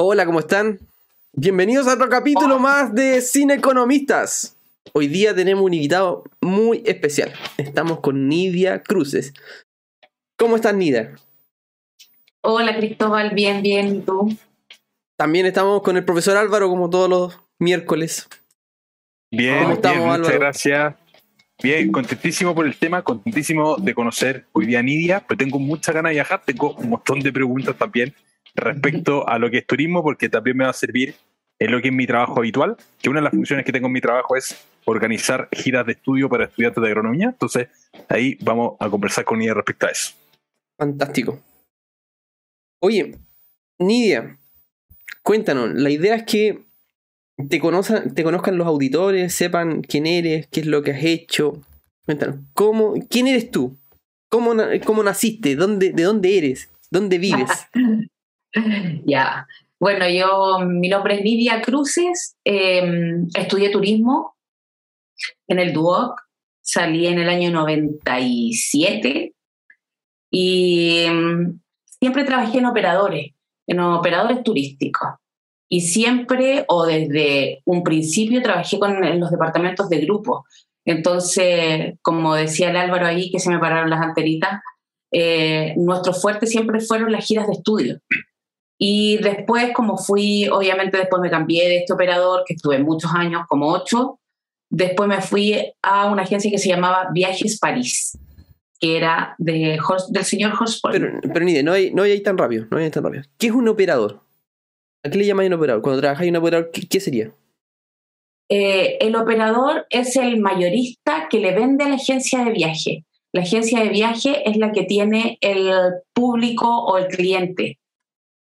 Hola, ¿cómo están? Bienvenidos a otro capítulo más de Cine Economistas. Hoy día tenemos un invitado muy especial. Estamos con Nidia Cruces. ¿Cómo estás, Nidia? Hola, Cristóbal. Bien, bien. ¿Y tú? También estamos con el profesor Álvaro, como todos los miércoles. Bien, ¿Cómo estamos, bien, muchas Álvaro? gracias. Bien, contentísimo por el tema, contentísimo de conocer hoy día a Nidia, pero tengo muchas ganas de viajar, tengo un montón de preguntas también respecto a lo que es turismo, porque también me va a servir en lo que es mi trabajo habitual, que una de las funciones que tengo en mi trabajo es organizar giras de estudio para estudiantes de agronomía, entonces ahí vamos a conversar con Nidia respecto a eso. Fantástico. Oye, Nidia, cuéntanos. La idea es que te conozcan, te conozcan los auditores, sepan quién eres, qué es lo que has hecho. Cuéntanos, ¿cómo, ¿quién eres tú? ¿Cómo, cómo naciste? ¿Dónde, ¿De dónde eres? ¿Dónde vives? Ya. Bueno, yo, mi nombre es Lidia Cruces, eh, estudié turismo en el DUOC, salí en el año 97 y mm, siempre trabajé en operadores, en operadores turísticos. Y siempre, o desde un principio, trabajé con los departamentos de grupo. Entonces, como decía el Álvaro ahí, que se me pararon las anteritas, eh, nuestro fuerte siempre fueron las giras de estudio. Y después, como fui, obviamente después me cambié de este operador, que estuve muchos años, como ocho, después me fui a una agencia que se llamaba Viajes París, que era de, del señor Horst Polk. Pero, pero Nidia, no hay, no hay tan rápido, no hay tan rápido. ¿Qué es un operador? ¿A qué le llamáis un operador? Cuando trabajáis un operador, ¿qué, qué sería? Eh, el operador es el mayorista que le vende a la agencia de viaje. La agencia de viaje es la que tiene el público o el cliente.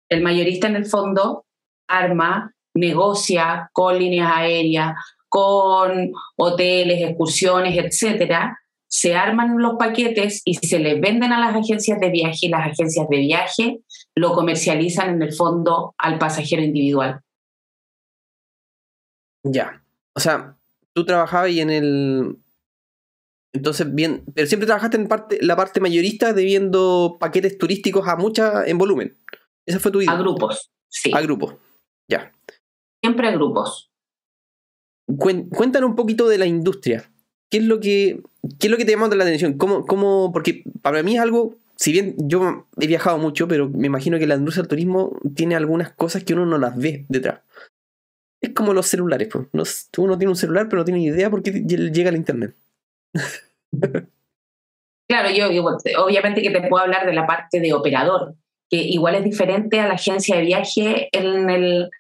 El mayorista en el fondo arma, negocia con líneas aéreas, con hoteles, excursiones, etcétera. Se arman los paquetes y se les venden a las agencias de viaje y las agencias de viaje lo comercializan en el fondo al pasajero individual. Ya. O sea, tú trabajabas y en el. Entonces, bien. Pero siempre trabajaste en parte, la parte mayorista de viendo paquetes turísticos a mucha en volumen. Esa fue tu idea. A grupos, sí. A grupo. Ya. Siempre a grupos. Cuéntanos un poquito de la industria. ¿Qué es lo que, qué es lo que te llama la atención? ¿Cómo, cómo, porque para mí es algo, si bien yo he viajado mucho, pero me imagino que la industria del turismo tiene algunas cosas que uno no las ve detrás. Es como los celulares, pues. No uno tiene un celular, pero no tiene idea por qué ll- llega al internet. Claro, yo, yo, obviamente que te puedo hablar de la parte de operador, que igual es diferente a la agencia de viaje en, el,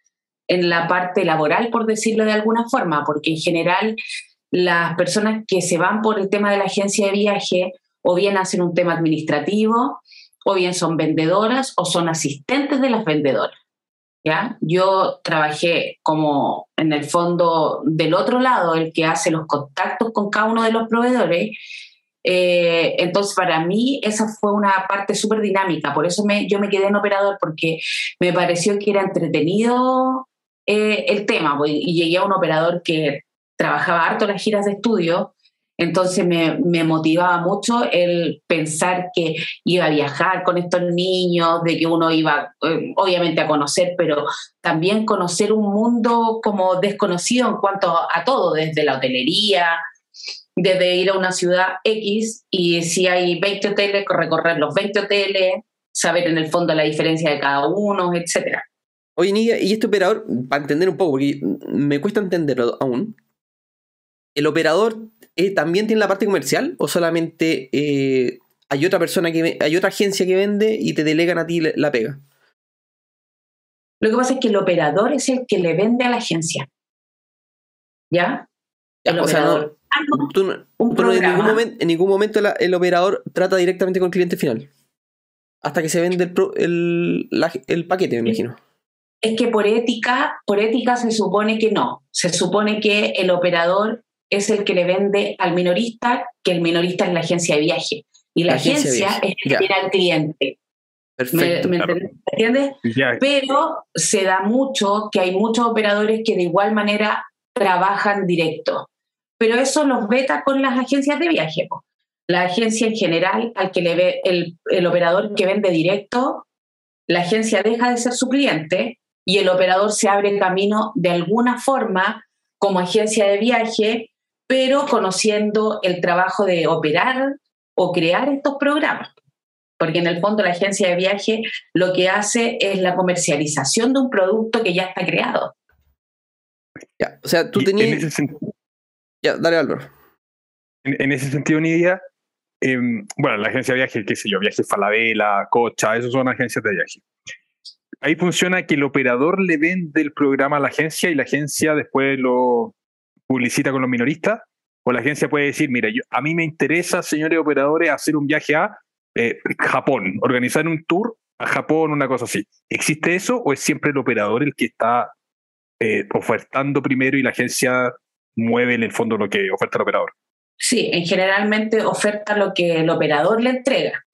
en la parte laboral, por decirlo de alguna forma, porque en general las personas que se van por el tema de la agencia de viaje o bien hacen un tema administrativo, o bien son vendedoras o son asistentes de las vendedoras. ¿ya? Yo trabajé como en el fondo del otro lado, el que hace los contactos con cada uno de los proveedores, eh, entonces, para mí esa fue una parte súper dinámica, por eso me, yo me quedé en operador, porque me pareció que era entretenido eh, el tema, pues, y llegué a un operador que trabajaba harto las giras de estudio, entonces me, motivaba mucho el pensar que iba a viajar con estos niños, de que uno iba eh, obviamente a conocer, pero también conocer un mundo como desconocido en cuanto a todo, desde la hotelería, desde ir a una ciudad X y si hay 20 hoteles, recorrer los 20 hoteles, saber en el fondo la diferencia de cada uno, etcétera. Oye, Nidia, y este operador, para entender un poco, porque me cuesta entenderlo aún, ¿el operador eh, también tiene la parte comercial o solamente eh, hay otra persona que hay otra agencia que vende y te delegan a ti la- pega? Lo que pasa es que el operador es el que le vende a la agencia. ¿Ya? El o operador. No, tú, no- un tú no en, ningún momento, en ningún momento la- el operador trata directamente con el cliente final. Hasta que se vende el, pro- el, la- el paquete, me imagino. Es que por ética, por ética se supone que no. Se supone que el operador es el que le vende al minorista, que el minorista es la agencia de viaje. Y la, La agencia es el que tiene al cliente. ¿Me, Perfecto. me claro. entiendes? Pero se da mucho que hay muchos operadores que de igual manera trabajan directo. Pero eso los veta con las agencias de viaje. po. La agencia en general, al que le ve el, el operador que vende directo, la agencia deja de ser su cliente y el operador se abre camino de alguna forma como agencia de viaje, pero conociendo el trabajo de operar o crear estos programas. Porque en el fondo la agencia de viaje lo que hace es la comercialización de un producto que ya está creado. Ya, o sea, tú tenías... Ya, dale Álvaro. En, ese sentido, Nidia, Em, bueno, la agencia de viaje, qué sé yo, Viajes Falabella, Cocha, esos son agencias de viaje. Ahí funciona que el operador le vende el programa a la agencia y la agencia después lo publicita con los minoristas. O la agencia puede decir, mira, yo, a mí me interesa, señores operadores, hacer un viaje a eh, Japón, organizar un tour a Japón, una cosa así. ¿Existe eso o es siempre el operador el que está eh, ofertando primero y la agencia mueve en el fondo lo que oferta el operador? Sí, en generalmente oferta lo que el operador le entrega.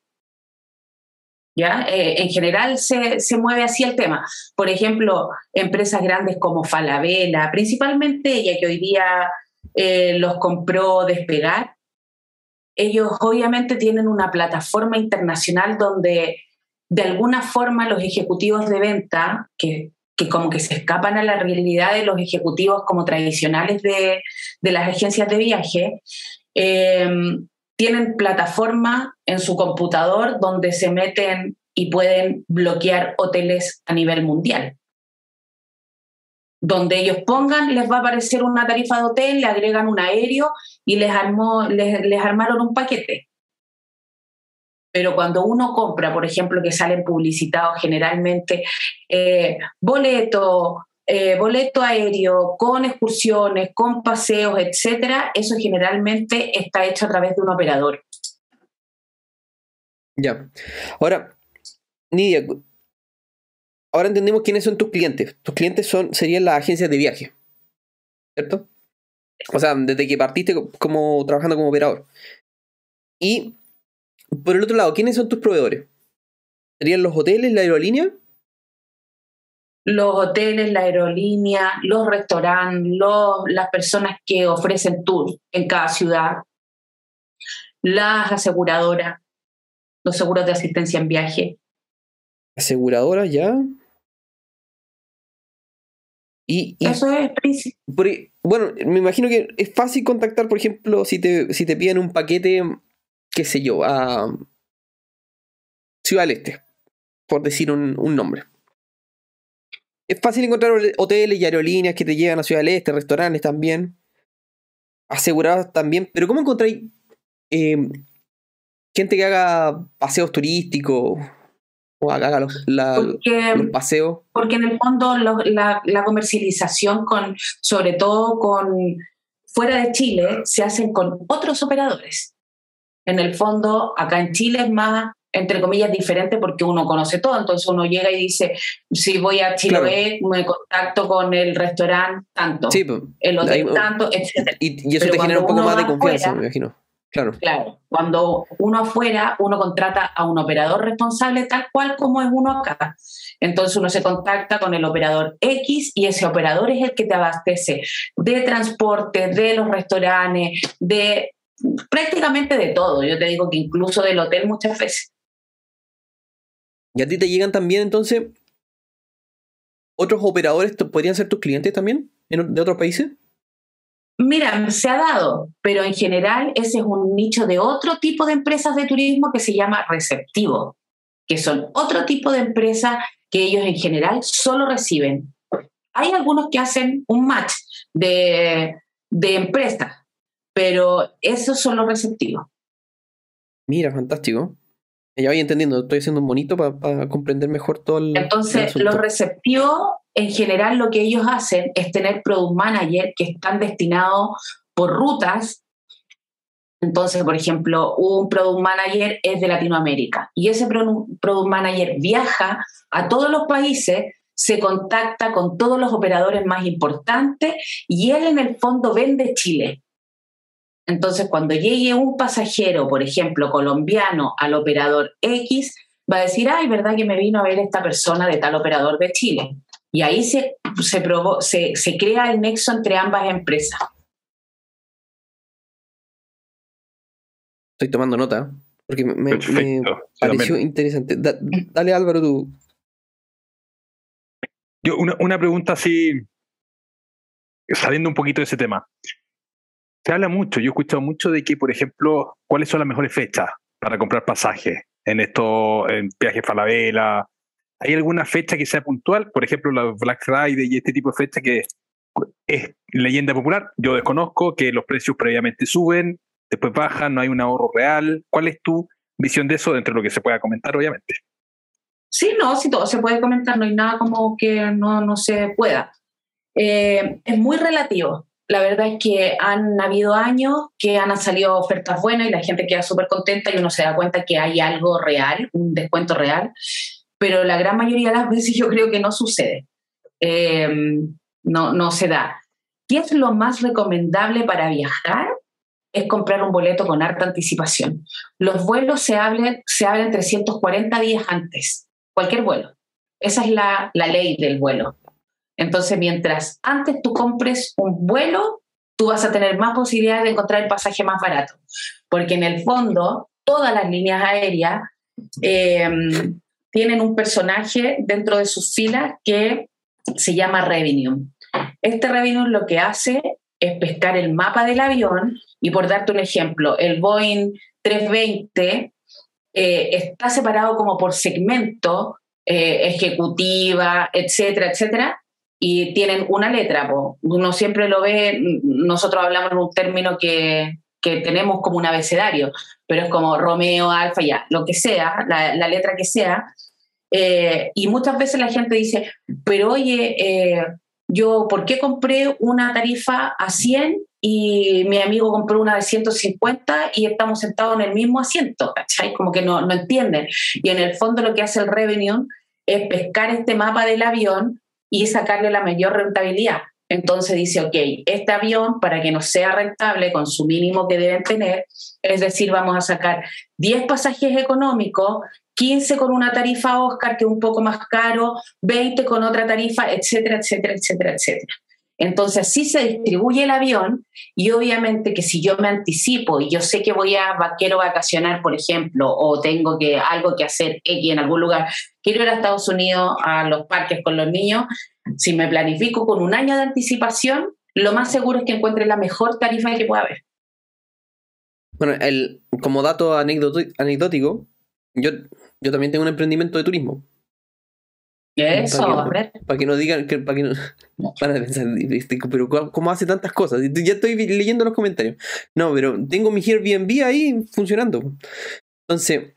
¿Ya? Eh, en general se, se, mueve así el tema. Por ejemplo, empresas grandes como Falabella, principalmente ella que hoy día eh, los compró Despegar, ellos obviamente tienen una plataforma internacional donde de alguna forma los ejecutivos de venta, que que como que se escapan a la realidad de los ejecutivos como tradicionales de, de las agencias de viaje, eh, tienen plataforma en su computador donde se meten y pueden bloquear hoteles a nivel mundial. Donde ellos pongan, les va a aparecer una tarifa de hotel, le agregan un aéreo y les, les, les armaron un paquete. Pero cuando uno compra, por ejemplo, que salen publicitados generalmente eh, boleto, eh, boleto aéreo, con excursiones, con paseos, etcétera, eso generalmente está hecho a través de un operador. Ya. Ahora, Nidia, ahora entendemos quiénes son tus clientes. Tus clientes son, serían las agencias de viaje. ¿Cierto? O sea, desde que partiste como trabajando como operador. Y por el otro lado, ¿quiénes son tus proveedores? ¿Serían los hoteles, la aerolínea? Los hoteles, la aerolínea, los restaurantes, las personas que ofrecen tours en cada ciudad, las aseguradoras, los seguros de asistencia en viaje. ¿Aseguradoras ya? Y, Eso es bueno, me imagino que es fácil contactar, por ejemplo, si te, si te piden un paquete qué sé yo, a Ciudad del Este, por decir un, nombre. Es fácil encontrar hoteles y aerolíneas que te llevan a Ciudad del Este, restaurantes también, asegurados también, pero ¿cómo encontráis em, gente que haga paseos turísticos o haga los, paseos? Porque en el fondo la, la comercialización con, sobre todo con fuera de Chile, se hacen con otros operadores en el fondo, acá en Chile es más, entre comillas, diferente porque uno conoce todo. Entonces uno llega y dice, si voy a Chile, me contacto con el restaurante tanto, pues, el hotel tanto, etc. Y, eso te genera un poco más de confianza, me imagino. Claro. Claro. Cuando uno afuera, uno contrata a un operador responsable tal cual como es uno acá. Entonces uno se contacta con el operador X y ese operador es el que te abastece de transporte, de los restaurantes, de prácticamente de todo. Yo te digo que incluso del hotel muchas veces. ¿Y a ti te llegan también entonces otros operadores? ¿Podrían ser tus clientes también de otros países? Mira, se ha dado, pero en general ese es un nicho de otro tipo de empresas de turismo que se llama receptivo, que son otro tipo de empresas que ellos en general solo reciben. Hay algunos que hacen un match de, de empresas, pero esos son los receptivos. Mira, fantástico. Ya voy entendiendo, estoy haciendo un bonito para comprender mejor todo el. Entonces, los receptivos, en general, lo que ellos hacen es tener product manager que están destinados por rutas. Entonces, por ejemplo, un product manager es de Latinoamérica y ese product manager viaja a todos los países se contacta con todos los operadores más importantes y él en el fondo vende Chile. Entonces, cuando llegue un pasajero, por ejemplo, colombiano al operador X, va a decir, ay, ¿verdad que me vino a ver esta persona de tal operador de Chile? Y ahí se, se, se, crea el nexo entre ambas empresas. Estoy tomando nota, porque me, pareció interesante. dale Álvaro, tú. Yo, una, una pregunta así, saliendo un poquito de ese tema. Se habla mucho, yo he escuchado mucho de que, por ejemplo, cuáles son las mejores fechas para comprar pasajes en estos en viajes Falabella. ¿Hay alguna fecha que sea puntual? Por ejemplo, la Black Friday y este tipo de fecha que es leyenda popular. Yo desconozco que los precios previamente suben, después bajan, no hay un ahorro real. ¿Cuál es tu visión de eso dentro de lo que se pueda comentar, obviamente? Sí, no, sí, todo se puede comentar, no hay nada como que no, no se pueda. Eh, es muy relativo. La verdad es que han habido años que han salido ofertas buenas y la gente queda súper contenta y uno se da cuenta que hay algo real, un descuento real, pero la gran mayoría de las veces yo creo que no sucede. Eh, no, no se da. ¿Qué es lo más recomendable para viajar? Es comprar un boleto con harta anticipación. Los vuelos se abren, se abren 340 días antes, cualquier vuelo. Esa es la, la ley del vuelo. Entonces, mientras antes tú compres un vuelo, tú vas a tener más posibilidades de encontrar el pasaje más barato. Porque en el fondo, todas las líneas aéreas eh, tienen un personaje dentro de sus filas que se llama revenue. Este revenue lo que hace es pescar el mapa del avión y por darte un ejemplo, el Boeing 320 eh, está separado como por segmento, eh, ejecutiva, etcétera, etcétera, y tienen una letra. Uno siempre lo ve, nosotros hablamos en un término que, que tenemos como un abecedario, pero es como Romeo, Alfa, ya, lo que sea, la, letra que sea. Eh, y muchas veces la gente dice, pero oye, yo, ¿por qué compré una tarifa a 100 y mi amigo compró una de 150 y estamos sentados en el mismo asiento? ¿Cachai? Como que no, no entienden. Y en el fondo lo que hace el revenue es pescar este mapa del avión y sacarle la mayor rentabilidad. Entonces dice, ok, este avión, para que no sea rentable con su mínimo que deben tener, es decir, vamos a sacar 10 pasajes económicos 15 con una tarifa Oscar que es un poco más caro, 20 con otra tarifa, etcétera, etcétera, etcétera, etcétera. Entonces así se distribuye el avión y obviamente que si yo me anticipo y yo sé que voy a quiero vacacionar, por ejemplo, o tengo que algo que hacer aquí en algún lugar, quiero ir a Estados Unidos a los parques con los niños, si me planifico con un año de anticipación, lo más seguro es que encuentre la mejor tarifa que pueda haber. Bueno, el, como dato anecdótico, yo yo también tengo un emprendimiento de turismo. Eso, para a ver. Para que no digan que para que no, van a pensar, pero ¿cómo hace tantas cosas? Ya estoy leyendo los comentarios. No, pero tengo mi Airbnb ahí funcionando. Entonces,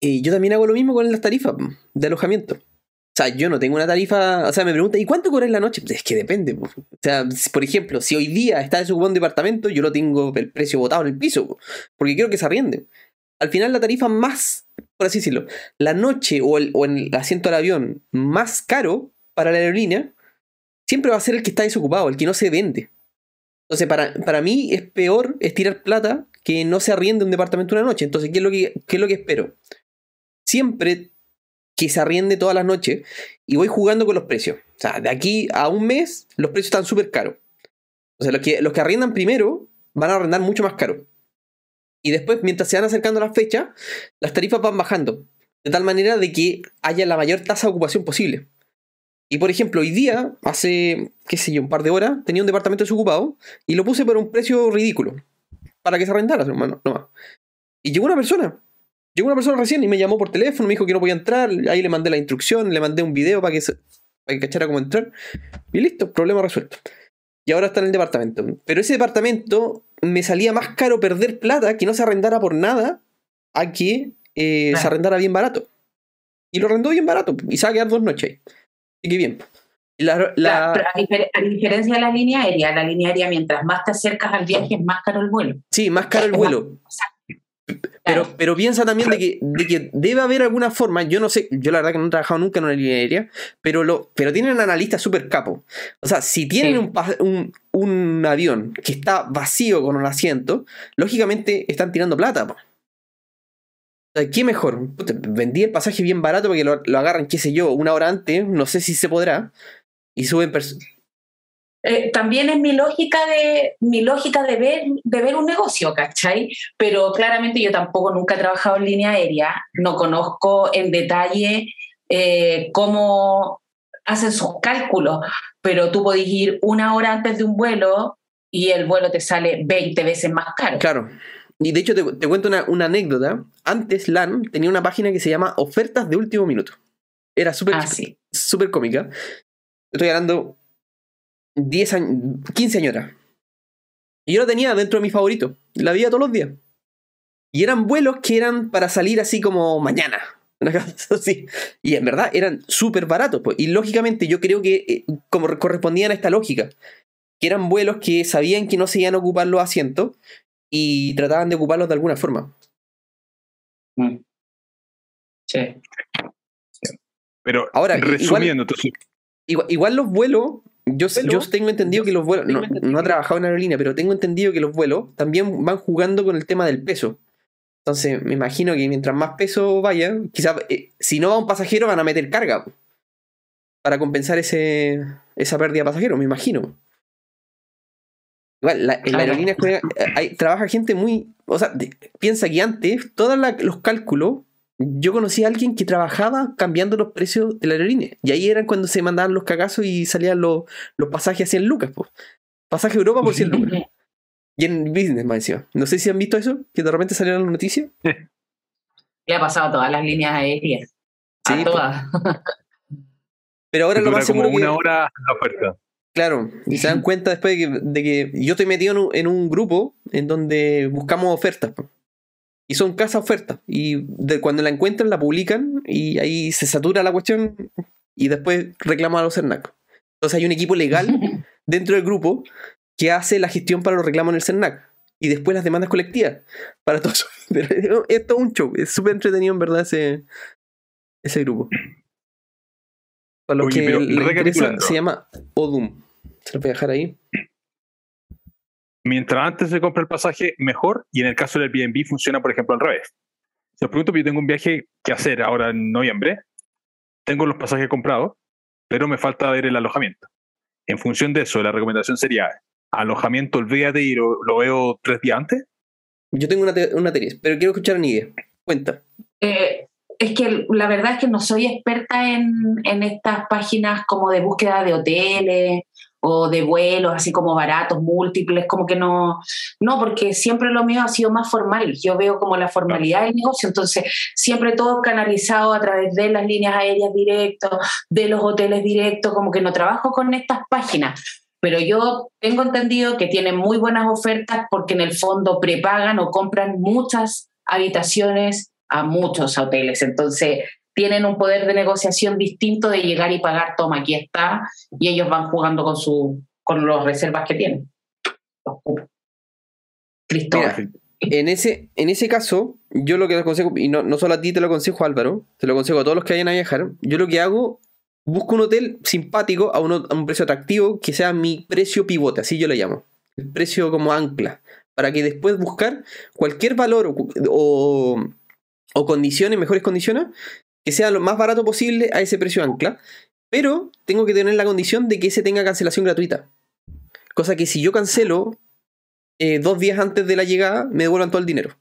y yo también hago lo mismo con las tarifas de alojamiento. O sea, yo no tengo una tarifa. O sea, me preguntan, ¿y cuánto cobra en la noche? Es que depende. O sea, por ejemplo, si hoy día está desocupado un departamento, yo lo tengo el precio botado en el piso. Porque quiero que se arriende al final la tarifa más, por así decirlo, la noche o el, o el asiento del avión más caro para la aerolínea, siempre va a ser el que está desocupado, el que no se vende. Entonces, para, para mí es peor estirar plata que no se arriende un departamento una noche. Entonces, ¿qué es lo que, qué es lo que espero? Siempre que se arriende todas las noches y voy jugando con los precios. O sea, de aquí a un mes los precios están súper caros. O sea, los que, los que arriendan primero van a arrendar mucho más caro. Y después, mientras se van acercando las fechas, las tarifas van bajando. De tal manera de que haya la mayor tasa de ocupación posible. Y por ejemplo, hoy día, hace, qué sé yo, un par de horas, tenía un departamento desocupado y lo puse por un precio ridículo. Para que se arrendara, hermano, nomás. Y llegó una persona. Llegó una persona recién y me llamó por teléfono, me dijo que no podía entrar. Ahí le mandé la instrucción, le mandé un video para que, para que cachara cómo entrar. Y listo, problema resuelto. Y ahora está en el departamento. Pero ese departamento me salía más caro perder plata que no se arrendara por nada a que eh, se arrendara bien barato. Y lo arrendó bien barato y se va a quedar dos noches. Así que bien. La, a, diferencia de la línea aérea, la línea aérea mientras más te acercas al viaje es más caro el vuelo. Sí, más caro el vuelo. Pero, pero piensa también de que, de que debe haber alguna forma, yo no sé, yo la verdad que no he trabajado nunca en una línea aérea, pero, lo, pero tienen analistas súper capo. O sea, si tienen un, un, un, avión que está vacío con un asiento, lógicamente están tirando plata. O sea, ¿qué mejor? vendí el pasaje bien barato para que lo, lo, agarren, qué sé yo, una hora antes, no sé si se podrá, y suben eh, también es mi lógica de mi lógica de ver, de ver un negocio, ¿cachai? Pero claramente yo tampoco nunca he trabajado en línea aérea, no conozco en detalle eh, cómo hacen sus cálculos, pero tú podés ir una hora antes de un vuelo y el vuelo te sale 20 veces más caro. Claro. Y de hecho, te, cuento una, anécdota. Antes LAN tenía una página que se llama Ofertas de Último Minuto. Era súper ah, cómica. Estoy ganando 10 años, 15 años Y yo lo tenía dentro de mi favorito. La veía todos los días. Y eran vuelos que eran para salir así como mañana. así. Y en verdad eran súper baratos. Pues. Y lógicamente yo creo que eh, como correspondían a esta lógica. Que eran vuelos que sabían que no se iban a ocupar los asientos y trataban de ocuparlos de alguna forma. Mm. Sí. Pero ahora, resumiendo, igual, igual, los vuelos, yo, yo tengo entendido que los vuelos, no, no, ha trabajado en aerolínea, pero tengo entendido que los vuelos también van jugando con el tema del peso. Entonces, me imagino que mientras más peso vaya, quizás eh, si no va un pasajero van a meter carga para compensar ese, esa pérdida de pasajeros, me imagino. Igual, en la aerolínea eh, trabaja gente muy. O sea, piensa que antes, todos los cálculos, yo conocí a alguien que trabajaba cambiando los precios de la aerolínea. Y ahí eran cuando se mandaban los cagazos y salían los, los pasajes a 100 lucas. Pues. Pasaje a Europa por 100 lucas. y en business, más encima. No sé si han visto eso, que de repente salieron las noticias. Le ha pasado a todas las líneas aéreas. A sí, todas. Pero ahora lo más seguro como una hora la oferta. Claro, y se dan cuenta después de que, yo estoy metido en un, grupo en donde buscamos ofertas. Y son casas ofertas. Y de, cuando la encuentran, la publican y ahí se satura la cuestión y después reclaman a los CERNAC. Entonces hay un equipo legal dentro del grupo que hace la gestión para los reclamos en el CERNAC. Y después las demandas colectivas para todos. Esto es todo un show. Es súper entretenido en verdad ese, ese grupo. Para los que se llama Odum. Se lo voy a dejar ahí. Mientras antes se compra el pasaje, mejor. Y en el caso del Airbnb funciona, por ejemplo, al revés. Si os pregunto, yo tengo un viaje que hacer ahora en noviembre. Tengo los pasajes comprados, pero me falta ver el alojamiento. En función de eso, la recomendación sería alojamiento, olvídate y lo, lo veo tres días antes. Yo tengo una, una teoría, pero quiero escuchar a Nigue. Cuenta. Eh, es que la verdad es que no soy experta en, en, estas páginas como de búsqueda de hoteles o de vuelos así como baratos, múltiples, como que no, no, porque siempre lo mío ha sido más formal. Yo veo como la formalidad del negocio, entonces siempre todo canalizado a través de las líneas aéreas directas, de los hoteles directos, como que no trabajo con estas páginas. Pero yo tengo entendido que tienen muy buenas ofertas porque en el fondo prepagan o compran muchas habitaciones a muchos hoteles. Entonces, tienen un poder de negociación distinto de llegar y pagar, toma, aquí está, y ellos van jugando con, su, con las reservas que tienen. en ese, en ese caso, yo lo que aconsejo, y no, no solo a ti te lo aconsejo, Álvaro, te lo aconsejo a todos los que vayan a viajar, yo lo que hago, busco un hotel simpático a, a un precio atractivo que sea mi precio pivote, así yo lo llamo. El precio como ancla. Para que después buscar cualquier valor o, o condiciones, mejores condiciones, que sea lo más barato posible a ese precio ancla, pero tengo que tener la condición de que ese tenga cancelación gratuita. Cosa que si yo cancelo eh, dos días antes de la llegada, me devuelvan todo el dinero.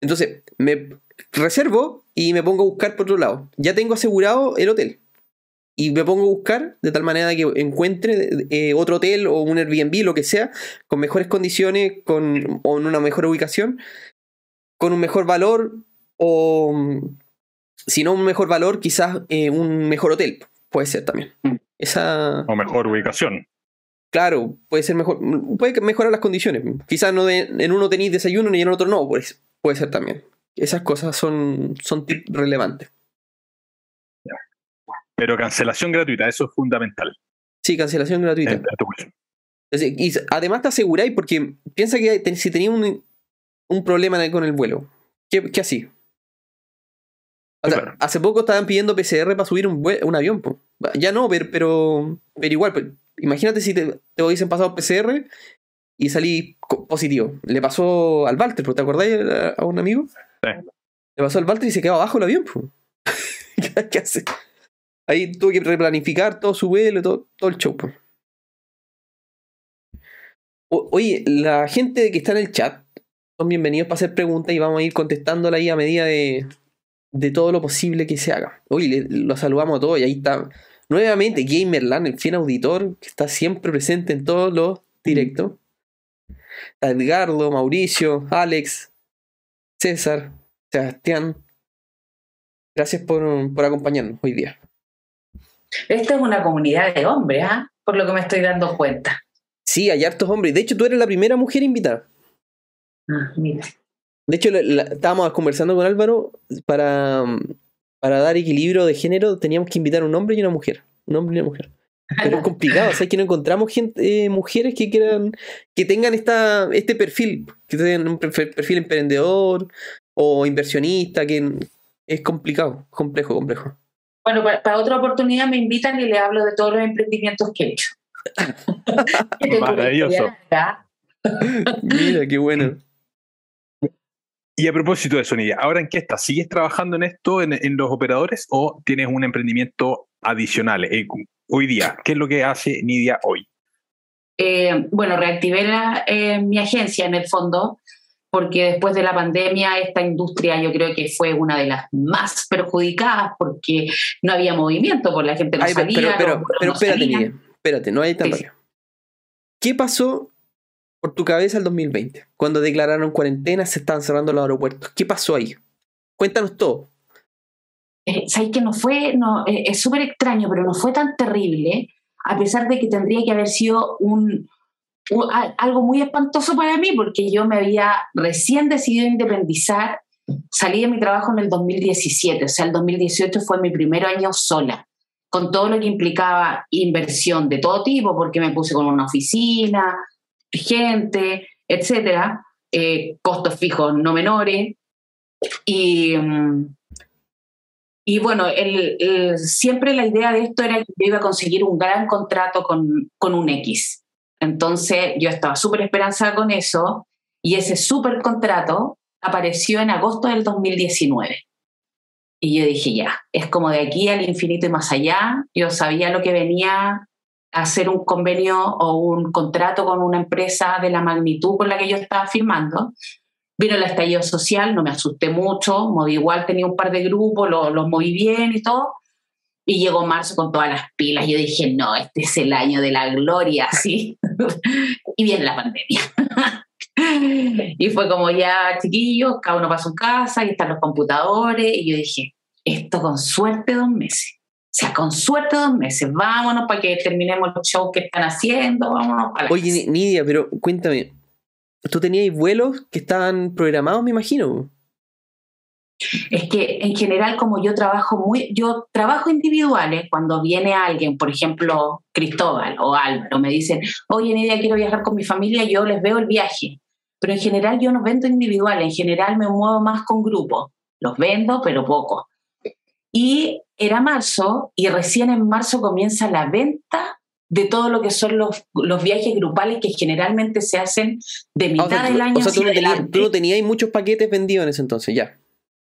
Entonces, me reservo y me pongo a buscar por otro lado. Ya tengo asegurado el hotel. Y me pongo a buscar de tal manera que encuentre eh, otro hotel o un Airbnb, lo que sea, con mejores condiciones, con, o en una mejor ubicación, con un mejor valor o si no un mejor valor, quizás eh, un mejor hotel. Puede ser también. Mm. Esa... O mejor ubicación. Claro, puede ser mejor. Puede mejorar las condiciones. Quizás no en uno tenéis desayuno y en otro no. Pues, puede ser también. Esas cosas son, son relevantes. Pero cancelación gratuita, eso es fundamental. Sí, cancelación gratuita. y además te aseguráis, porque piensa que si tenía un, un problema con el vuelo, ¿qué, qué así? Hace poco estaban pidiendo PCR para subir un, un avión. Ya no, pero, pero, igual, imagínate si te, te dicen pasado PCR y salí positivo. Le pasó al Walter, ¿te acordáis a un amigo? Sí. Le pasó al Walter y se quedó abajo el avión. ¿Qué hace? Ahí tuvo que replanificar todo su vuelo, todo, todo el show. oye, la gente que está en el chat son bienvenidos para hacer preguntas y vamos a ir contestándola ahí a medida de, de todo lo posible que se haga. Uy, lo saludamos a todos y ahí está Nuevamente, Gamerland, el fiel auditor, que está siempre presente en todos los directos. Edgardo, Mauricio, Alex, César, Sebastián. Gracias por, por acompañarnos hoy día. Esta es una comunidad de hombres, ¿ah? Por lo que me estoy dando cuenta. Sí, hay hartos hombres. De hecho, tú eres la primera mujer invitada. Ah, mira. De hecho, la- la- estábamos conversando con Álvaro para, para dar equilibrio de género. Teníamos que invitar a un hombre y una mujer. Un hombre y una mujer. Pero es complicado, o sea, que no encontramos gente, eh, mujeres que quieran, que tengan esta, este perfil, que tengan un perfil emprendedor o inversionista, que es complicado, complejo, complejo. Bueno, para, para otra oportunidad me invitan y le hablo de todos los emprendimientos que he hecho. Maravilloso. Mira, qué bueno. Y a propósito de eso, Nidia, ¿ahora en qué estás? ¿Sigues trabajando en esto, en, en los operadores, o tienes un emprendimiento adicional? Eh, hoy día, ¿qué es lo que hace Nidia hoy? Eh, bueno, reactivé la, eh, mi agencia en el fondo porque después de la pandemia esta industria yo creo que fue una de las más perjudicadas porque no había movimiento, por la gente no Ay, pero, salía. pero, pero, no espérate. Nidia, espérate, no hay tan Sí. ¿Qué pasó por tu cabeza el 2020? Cuando declararon cuarentena, se estaban cerrando los aeropuertos. ¿Qué pasó ahí? Cuéntanos todo. Eh, ¿Sabes que no fue? No, eh, es súper extraño, pero no fue tan terrible, a pesar de que tendría que haber sido un, un- a- algo muy espantoso para mí, porque yo me había recién decidido independizar, salí de mi trabajo en el 2017, o sea, el 2018 fue mi primer año sola, con todo lo que implicaba inversión de todo tipo, porque me puse con una oficina, gente, etcétera, eh, costos fijos no menores, y... mm, y bueno, el- siempre la idea de esto era que yo iba a conseguir un gran contrato con, con un X. Entonces yo estaba súper esperanzada con eso y ese súper contrato apareció en agosto del 2019. Y yo dije, ya, es como de aquí al infinito y más allá. Yo sabía lo que venía hacer un convenio o un contrato con una empresa de la magnitud con la que yo estaba firmando. Vino el estallido social, no me asusté mucho, moví igual tenía un par de grupos, lo- los moví bien y todo. Y llegó marzo con todas las pilas. Yo dije, no, este es el año de la gloria, sí. y viene la pandemia. y fue como ya, chiquillos, cada uno para su casa, y están los computadores. Y yo dije, esto con suerte dos meses. Sea, con suerte dos meses. Vámonos para que terminemos los shows que están haciendo. Vámonos para Oye, casa. Nidia, pero cuéntame. Tú tenías vuelos que estaban programados, me imagino. Es que en general, como yo trabajo muy, yo trabajo individuales, cuando viene alguien, por ejemplo, Cristóbal o Álvaro, me dicen, oye, Nidia, quiero viajar con mi familia, yo les veo el viaje. Pero en general yo no vendo individual, en general me muevo más con grupos. Los vendo, pero poco. Y era marzo, y recién en marzo comienza la venta de todo lo que son los, los viajes grupales que generalmente se hacen de Ah, mitad o sea, del año o sea, tú no tenías, tú no tenías muchos paquetes vendidos en ese entonces, ya.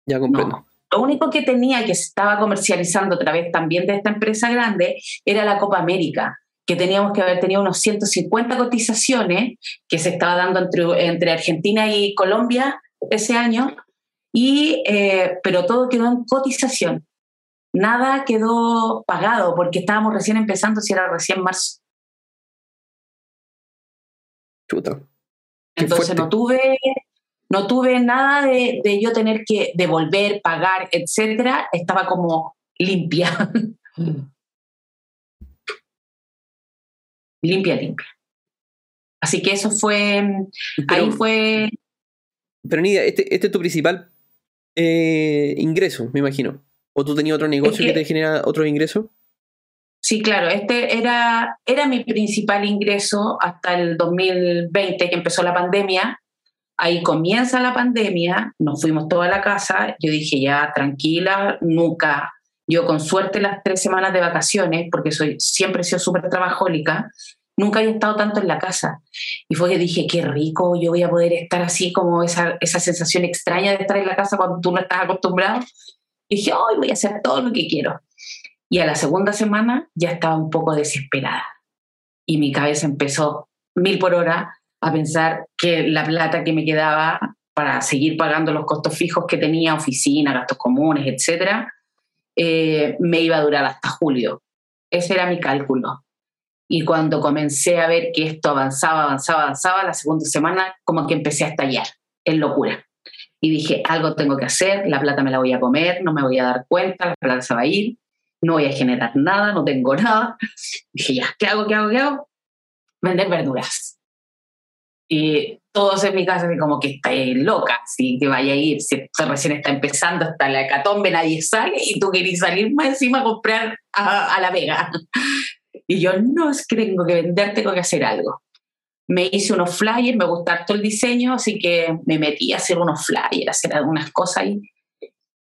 Ya comprendo. No. Lo único que tenía que se estaba comercializando a través también de esta empresa grande era la Copa América, que teníamos que haber tenido unos 150 cotizaciones que se estaba dando entre, entre Argentina y Colombia ese año, y, eh, pero todo quedó en cotización. Nada quedó pagado porque estábamos recién empezando, si era recién marzo. Chuta. Qué Entonces fuerte. no tuve, no tuve nada de, de yo tener que devolver, pagar, etcétera. Estaba como limpia. limpia, limpia. Así que eso fue, Pero, ahí fue, pero Nidia, este, este es tu principal eh, ingreso, me imagino. ¿O tú tenías otro negocio que que- te genera otro ingreso? sí, claro, este era, era mi principal ingreso hasta el 2020 que empezó la pandemia. Ahí comienza la pandemia, nos fuimos toda la casa, yo dije ya tranquila, nunca, yo con suerte las tres semanas de vacaciones, porque soy, siempre he sido súper trabajólica, nunca había estado tanto en la casa. Y fue que dije, qué rico, yo voy a poder estar así como esa, esa sensación extraña de estar en la casa cuando tú no estás acostumbrado. Y dije, hoy voy a hacer todo lo que quiero. Y a la segunda semana ya estaba un poco desesperada. Y mi cabeza empezó mil por hora a pensar que la plata que me quedaba para seguir pagando los costos fijos que tenía, oficina, gastos comunes, etcétera, eh, me iba a durar hasta julio. Ese era mi cálculo. Y cuando comencé a ver que esto avanzaba, avanzaba, avanzaba, la segunda semana como que empecé a estallar en locura. Y dije, algo tengo que hacer, la plata me la voy a comer, no me voy a dar cuenta, la plata se va a ir, no voy a generar nada, no tengo nada. Dije, ya, ¿qué hago, qué hago, qué hago? Vender verduras. Y todos en mi casa así como que está loca, si te vaya a ir, si recién está empezando, hasta la hecatombe, nadie sale y tú querés salir más encima a comprar a, a la Vega. Y yo, no, es que tengo que vender, tengo que hacer algo. Me hice unos flyers, me gustaba todo el diseño, así que me metí a hacer unos flyers, a hacer algunas cosas ahí.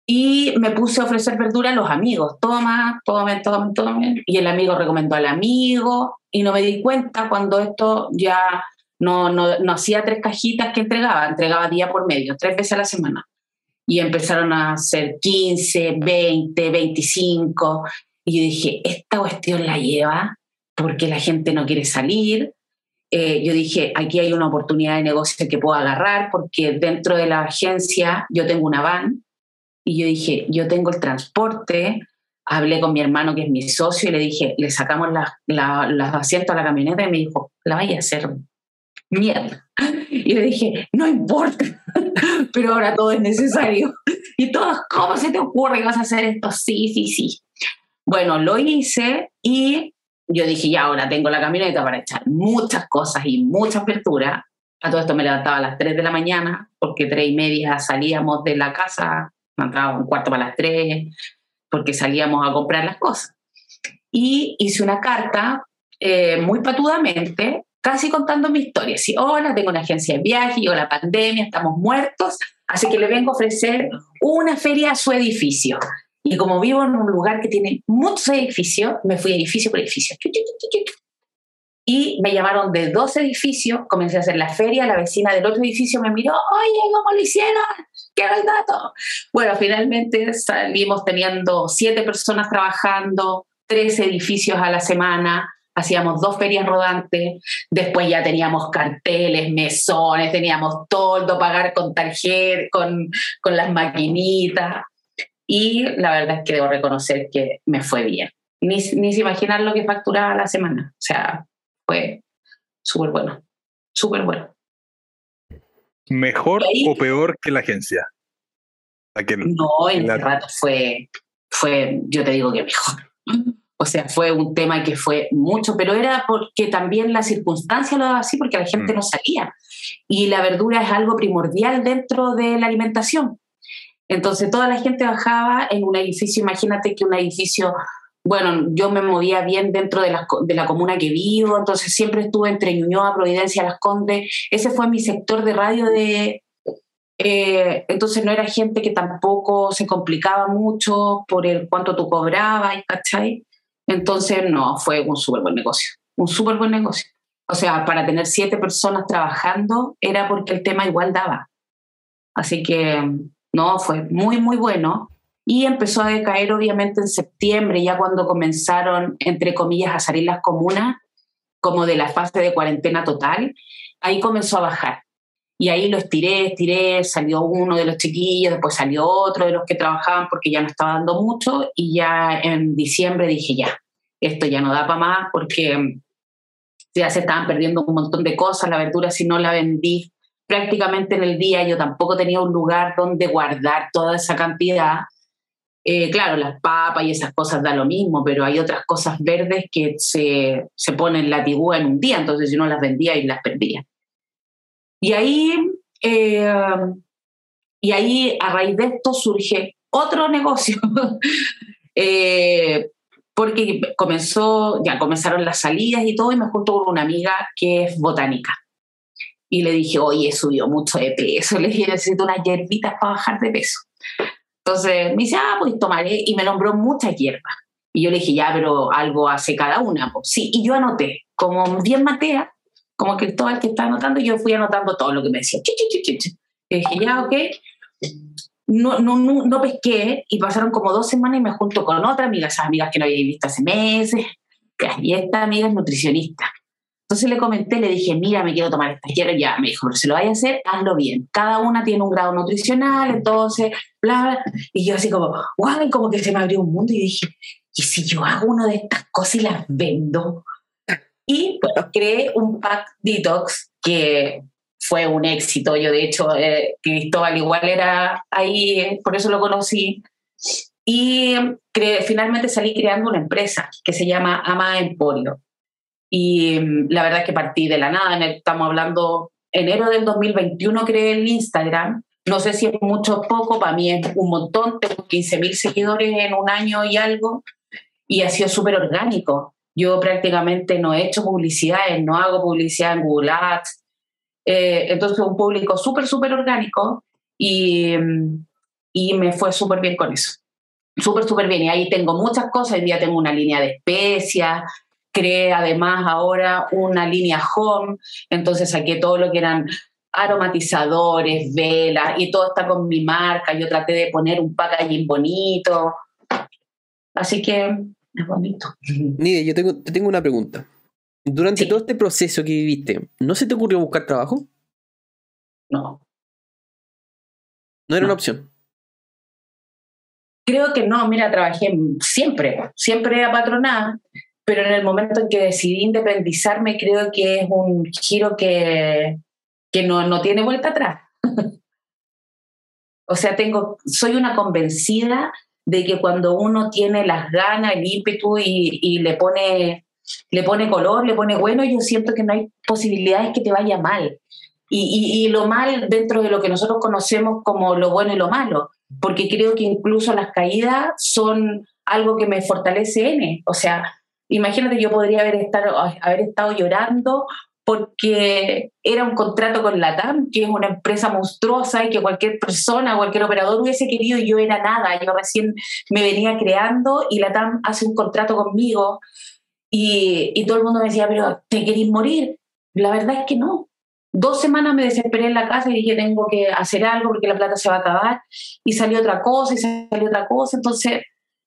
Y me puse a ofrecer verdura a los amigos. Toma, toma, toma, toma. Y el amigo recomendó al amigo. Y no me di cuenta cuando esto ya no, no, no hacía tres cajitas que entregaba, entregaba día por medio, tres veces a la semana. Y empezaron a hacer 15, 20, 25. Y dije, esta cuestión la lleva porque la gente no quiere salir. Eh, yo dije, aquí hay una oportunidad de negocio que puedo agarrar porque dentro de la agencia yo tengo una van y yo dije, yo tengo el transporte. Hablé con mi hermano que es mi socio y le dije, le sacamos los asientos a la camioneta y me dijo, la vaya a hacer mierda. Y le dije, no importa, pero ahora todo es necesario. Y todos, ¿cómo se te ocurre que vas a hacer esto? Sí, sí, sí. Bueno, lo hice y yo dije, ya ahora tengo la camioneta para echar muchas cosas y mucha apertura. A todo esto me levantaba a las 3 de la mañana, porque tres y media salíamos de la casa, me entraba un cuarto para las 3, porque salíamos a comprar las cosas. Y hice una carta eh, muy patudamente, casi contando mi historia. Si, hola, tengo una agencia de viaje, llegó la pandemia, estamos muertos, así que le vengo a ofrecer una feria a su edificio. Y como vivo en un lugar que tiene muchos edificios, me fui edificio por edificio. Y me llamaron de dos edificios, comencé a hacer la feria, la vecina del otro edificio me miró, oye, ¿cómo lo hicieron? Quiero el dato. Bueno, finalmente salimos teniendo siete personas trabajando, tres edificios a la semana, hacíamos dos ferias rodantes, después ya teníamos carteles, mesones, teníamos todo, pagar con tarjeta, con, con las maquinitas. Y la verdad es que debo reconocer que me fue bien. Ni, ni se imaginar lo que facturaba la semana. O sea, fue súper bueno. Súper bueno. ¿Mejor o peor que la agencia? no, en ese rato fue, fue, yo te digo que mejor. O sea, fue un tema que fue mucho, pero era porque también la circunstancia lo daba así, porque la gente mm. no salía. Y la verdura es algo primordial dentro de la alimentación. Entonces toda la gente bajaba en un edificio, imagínate que un edificio, bueno, yo me movía bien dentro de la, de la comuna que vivo, entonces siempre estuve entre Ñuñoa, Providencia, Las Condes, ese fue mi sector de radio de... Eh, entonces no era gente que tampoco se complicaba mucho por el cuánto tú cobrabas, ¿cachai? Entonces no, fue un súper buen negocio, un súper buen negocio. O sea, para tener siete personas trabajando era porque el tema igual daba. Así que no, fue muy, muy bueno. Y empezó a decaer obviamente en septiembre, ya cuando comenzaron, entre comillas, a salir las comunas, como de la fase de cuarentena total, ahí comenzó a bajar. Y ahí lo estiré, estiré, salió uno de los chiquillos, después salió otro de los que trabajaban porque ya no estaba dando mucho y ya en diciembre dije, ya, esto ya no da para más porque ya se estaban perdiendo un montón de cosas, la verdura si no la vendí prácticamente en el día, yo tampoco tenía un lugar donde guardar toda esa cantidad. Eh, claro, las papas y esas cosas da lo mismo, pero hay otras cosas verdes que se, se ponen la en un día, entonces yo no las vendía y las perdía. Y ahí, eh, y ahí a raíz de esto surge otro negocio, eh, porque comenzó, ya comenzaron las salidas y todo, y me junto con una amiga que es botánica y le dije, oye, subió mucho de peso, le dije, necesito unas hierbitas para bajar de peso. Entonces me dice, ah, pues tomaré, y me nombró muchas hierbas. Y yo le dije, ya, pero algo hace cada una. Pues sí, y yo anoté, como bien matea, como que todo el que está anotando, yo fui anotando todo lo que me decía. Y dije, ya, ok. No, no, no, no, pesqué y pasaron como dos semanas y me junto con otra amiga, esas amigas que no había visto hace meses. Y esta amiga es nutricionista. Entonces le comenté, le dije, mira, me quiero tomar esta hierba, ya, me dijo, pero si lo vaya a hacer, hazlo bien. Cada una tiene un grado nutricional, entonces, bla, bla. Y yo así como, guau, como que se me abrió un mundo y dije, ¿y si yo hago una de estas cosas y las vendo? Y pues, creé un pack detox que fue un éxito. Yo, de hecho, eh, Cristóbal igual era ahí, eh, por eso lo conocí. Y finalmente salí creando una empresa que se llama Ama Emporio. Y mm, la verdad es que partí de la nada. estamos hablando enero del 2021 creé el Instagram. No sé si es mucho o poco, para mí es un montón. Tengo 15 mil seguidores en un año y algo. Y ha sido súper orgánico. Yo prácticamente no he hecho publicidades, no hago publicidad en Google Ads. Eh, entonces, un público súper, súper orgánico y, mm, y me fue súper bien con eso súper, súper bien. Y ahí tengo muchas cosas. Hoy día tengo una línea de especias, creé además ahora una línea home, entonces saqué todo lo que eran aromatizadores, velas, y todo está con mi marca. Yo traté de poner un packaging bonito. Así que es bonito. Nidia, yo tengo, te tengo una pregunta. Durante todo este proceso que viviste, ¿no se te ocurrió buscar trabajo? No. No era una opción. Creo que no, mira, trabajé siempre, siempre apatronada, pero en el momento en que decidí independizarme, creo que es un giro que, que no, no tiene vuelta atrás. o sea, tengo, soy una convencida de que cuando uno tiene las ganas, el ímpetu y, y le, pone, le pone color, le pone bueno, yo siento que no hay posibilidades que te vaya mal. Y, y, y, lo mal dentro de lo que nosotros conocemos como lo bueno y lo malo porque creo que incluso las caídas son algo que me fortalece N. O sea, imagínate, yo podría haber, estar, haber estado llorando porque era un contrato con la TAM, que es una empresa monstruosa y que cualquier persona, cualquier operador hubiese querido, yo era nada, yo recién me venía creando y la TAM hace un contrato conmigo y, y todo el mundo me decía, pero ¿te querís morir? La verdad es que no, Dos semanas me desesperé en la casa y dije, tengo que hacer algo porque la plata se va a acabar. Y salió otra cosa y salió otra cosa. Entonces,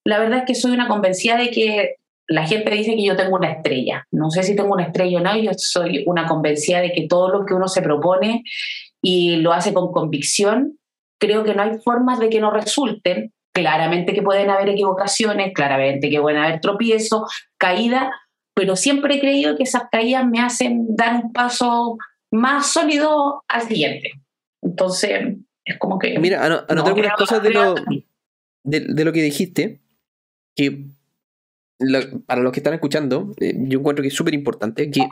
la verdad es que soy una convencida de que la gente dice que yo tengo una estrella. No sé si tengo una estrella o no, yo soy una convencida de que todo lo que uno se propone y lo hace con convicción, creo que no hay formas de que no resulten. Claramente que pueden haber equivocaciones, claramente que pueden haber tropiezos, caídas, pero siempre he creído que esas caídas me hacen dar un paso más sólido al siguiente. Entonces, es como que... Mira, anoté algunas cosas de lo, de, lo que dijiste, que para los que están escuchando, eh, yo encuentro que es súper importante, que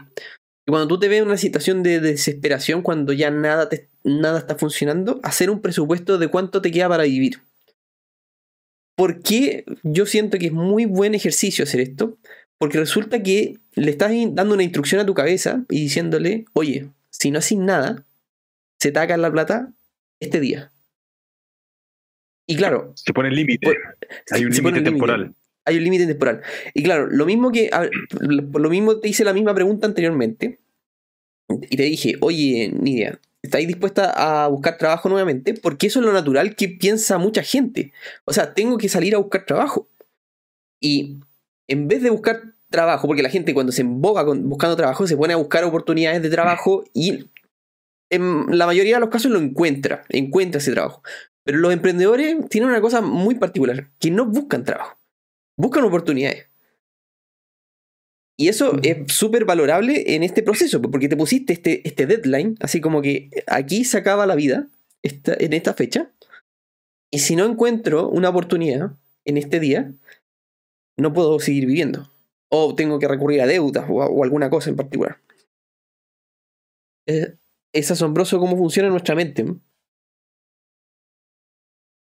cuando tú te ves en una situación de desesperación, cuando ya nada, te, nada está funcionando, hacer un presupuesto de cuánto te queda para vivir. Porque yo siento que es muy buen ejercicio hacer esto? Porque resulta que le estás dando una instrucción a tu cabeza y diciéndole, oye, si no haces nada, se te la plata este día. Y claro. Se pone el límite. Hay un límite temporal. Hay un límite temporal. Y claro, lo mismo que. lo mismo te hice la misma pregunta anteriormente. Y te dije, oye, Nidia, ¿estáis dispuesta a buscar trabajo nuevamente? Porque eso es lo natural que piensa mucha gente. O sea, tengo que salir a buscar trabajo. Y en vez de buscar trabajo, porque la gente cuando se emboca buscando trabajo se pone a buscar oportunidades de trabajo y en la mayoría de los casos lo encuentra, encuentra ese trabajo. Pero los emprendedores tienen una cosa muy particular, que no buscan trabajo, buscan oportunidades. Y eso es súper valorable en este proceso, porque te pusiste este, este deadline, así como que aquí se acaba la vida en esta fecha, y si no encuentro una oportunidad en este día, no puedo seguir viviendo o tengo que recurrir a deudas o, alguna cosa en particular. Es, asombroso cómo funciona nuestra mente.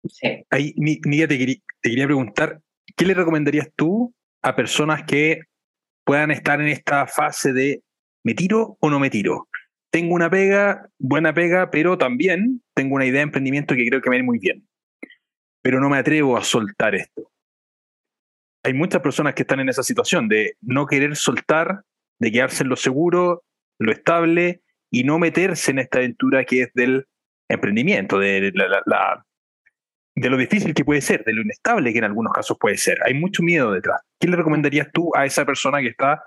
Sí. Ahí, Nidia, te, te quería preguntar, ¿qué le recomendarías tú a personas que puedan estar en esta fase de ¿me tiro o no me tiro? Tengo una pega, buena pega, pero también tengo una idea de emprendimiento que creo que me va muy bien. Pero no me atrevo a soltar esto hay muchas personas que están en esa situación de no querer soltar, de quedarse en lo seguro, lo estable y no meterse en esta aventura que es del emprendimiento, de, la, de lo difícil que puede ser, de lo inestable que en algunos casos puede ser. Hay mucho miedo detrás. ¿Qué le recomendarías tú a esa persona que está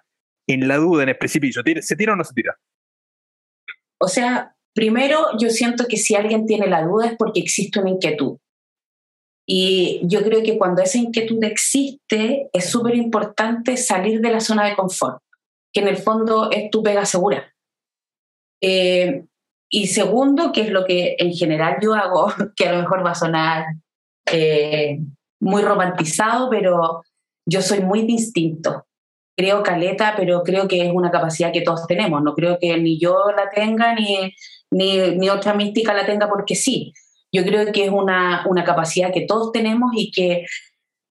en la duda en el precipicio? ¿Se tira o no se tira? O sea, primero yo siento que si alguien tiene la duda es porque existe una inquietud. Y yo creo que cuando esa inquietud existe, es súper importante salir de la zona de confort, que en el fondo es tu pega segura. Eh, y segundo, que es lo que en general yo hago, que a lo mejor va a sonar eh, muy romantizado, pero yo soy muy distinto. Creo caleta, pero creo que es una capacidad que todos tenemos. No creo que ni yo la tenga, ni, ni, otra mística la tenga porque sí yo creo que es una, una capacidad que todos tenemos y que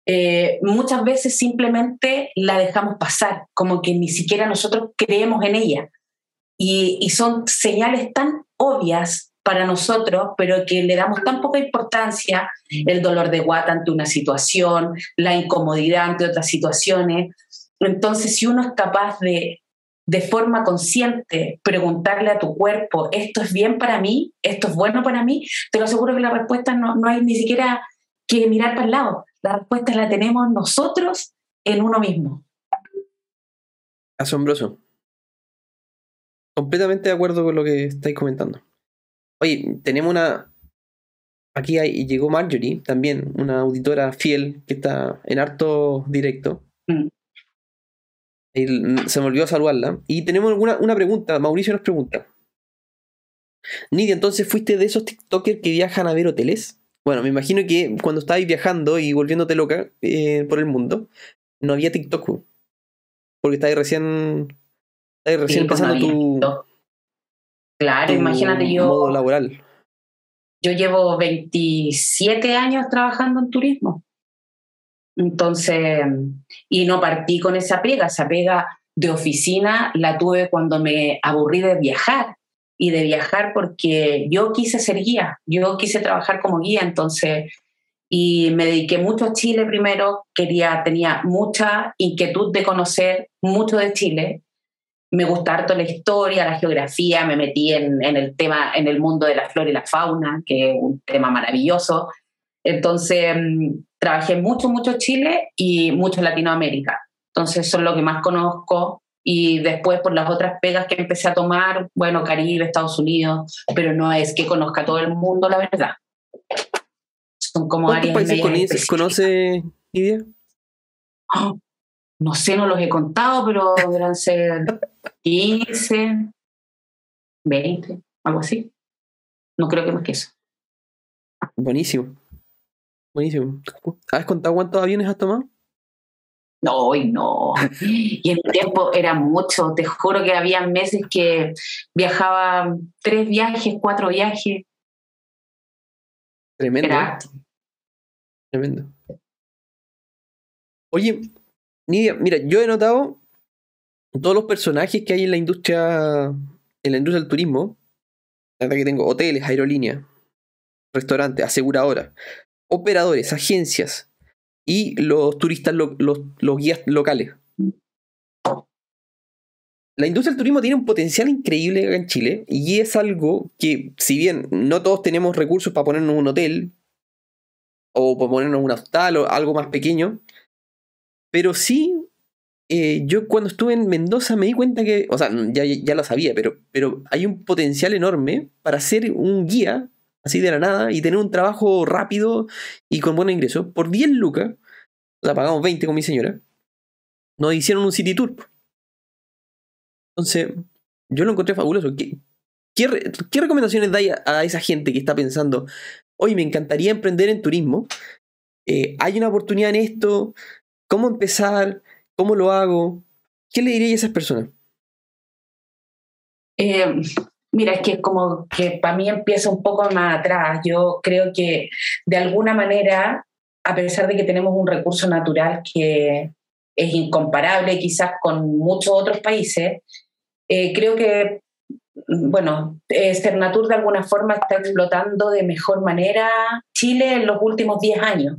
eh, muchas veces simplemente la dejamos pasar, como que ni siquiera nosotros creemos en ella. Y, son señales tan obvias para nosotros, pero que le damos tan poca importancia, el dolor de guata ante una situación, la incomodidad ante otras situaciones. Entonces, si uno es capaz de de forma consciente preguntarle a tu cuerpo, ¿esto es bien para mí? ¿Esto es bueno para mí? Te lo aseguro que la respuesta no, no hay ni siquiera que mirar para el lado. La respuesta la tenemos nosotros en uno mismo. Asombroso. Completamente de acuerdo con lo que estáis comentando. Oye, tenemos una. Aquí hay, llegó Marjorie, también, una auditora fiel que está en harto directo. Mm se me olvidó saludarla. Y tenemos alguna, una pregunta. Mauricio nos pregunta. Nidia, entonces fuiste de esos TikTokers que viajan a ver hoteles. Bueno, me imagino que cuando estabas viajando y volviéndote loca eh, por el mundo, no había TikTok. Porque estabas recién, estabas recién pues empezando tu. Claro, imagínate yo. Modo laboral. Yo llevo 27 años trabajando en turismo. Entonces, y no partí con esa pega, esa pega de oficina la tuve cuando me aburrí de viajar y de viajar porque yo quise ser guía, yo quise trabajar como guía, entonces, y me dediqué mucho a Chile primero, quería, tenía mucha inquietud de conocer mucho de Chile, me gusta harto la historia, la geografía, me metí en, en el tema, en el mundo de la flora y la fauna, que es un tema maravilloso, entonces, mm, trabajé mucho, mucho Chile y mucho Latinoamérica. Entonces, son lo que más conozco. Y después, por las otras pegas que empecé a tomar, bueno, Caribe, Estados Unidos, pero no es que conozca todo el mundo, la verdad. Son como ¿Cuántos países conoce, conoce? Oh, no sé, no los he contado, pero deberán ser 15, 20, algo así. No creo que más que eso. Buenísimo. Buenísimo. ¿Has contado cuántos aviones has tomado? No, hoy no. Y el tiempo era mucho. Te juro que había meses que viajaba tres viajes, cuatro viajes. Tremendo. Tremendo. Oye, Nidia, mira, yo he notado todos los personajes que hay en la industria, en la industria del turismo. Que tengo hoteles, aerolíneas, restaurantes, aseguradoras operadores, agencias y los turistas, los, los guías locales. La industria del turismo tiene un potencial increíble acá en Chile y es algo que, si bien no todos tenemos recursos para ponernos un hotel o para ponernos un hostal o algo más pequeño, pero sí, eh, yo cuando estuve en Mendoza me di cuenta que, o sea, ya, ya lo sabía, pero, pero hay un potencial enorme para ser un guía así de la nada y tener un trabajo rápido y con buen ingreso, por 10 lucas, la pagamos 20 con mi señora, nos hicieron un city tour. Entonces, yo lo encontré fabuloso. ¿Qué, qué, recomendaciones dais a, esa gente que está pensando, hoy me encantaría emprender en turismo? Eh, ¿Hay una oportunidad en esto? ¿Cómo empezar? ¿Cómo lo hago? ¿Qué le diría a esas personas? Eh, Mira, es que como que para mí empieza un poco más atrás. Yo creo que de alguna manera, a pesar de que tenemos un recurso natural que es incomparable quizás con muchos otros países, eh, creo que, bueno, eh, Cernatur de alguna forma está explotando de mejor manera Chile en los últimos 10 años.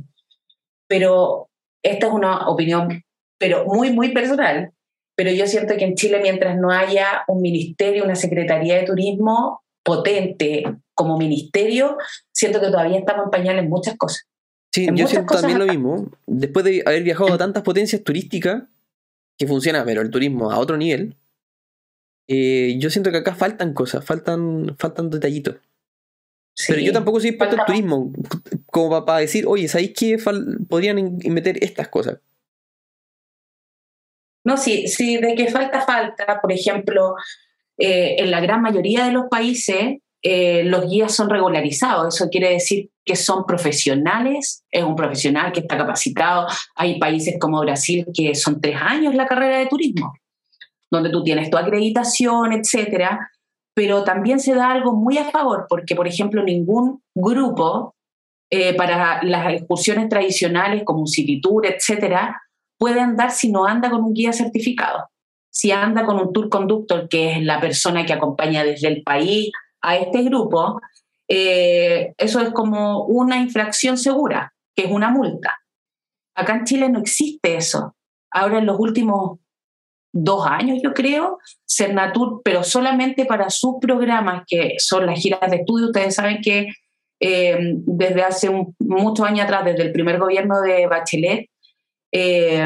Pero esta es una opinión, pero muy, muy personal pero yo siento que en Chile mientras no haya un ministerio, una secretaría de turismo potente como ministerio, siento que todavía estamos en pañales en muchas cosas. Sí, yo siento también lo mismo. Después de haber viajado a tantas potencias turísticas, que funciona, pero el turismo a otro nivel, eh, yo siento que acá faltan cosas, faltan, faltan detallitos. pero yo tampoco soy experto en turismo. Como para decir, oye, ¿sabéis que podrían meter estas cosas? No, sí, sí, de que falta, falta. Por ejemplo, eh, en la gran mayoría de los países eh, los guías son regularizados. Eso quiere decir que son profesionales, es un profesional que está capacitado. Hay países como Brasil que son tres años la carrera de turismo, donde tú tienes tu acreditación, etcétera. Pero también se da algo muy a favor, porque, por ejemplo, ningún grupo eh, para las excursiones tradicionales como un city tour, etcétera, puede andar si no anda con un guía certificado. Si anda con un tour conductor, que es la persona que acompaña desde el país a este grupo, eh, eso es como una infracción segura, que es una multa. Acá en Chile no existe eso. Ahora en los últimos dos años, yo creo, Cernatur, pero solamente para sus programas, que son las giras de estudio, ustedes saben que eh, desde hace muchos años atrás, desde el primer gobierno de Bachelet, eh,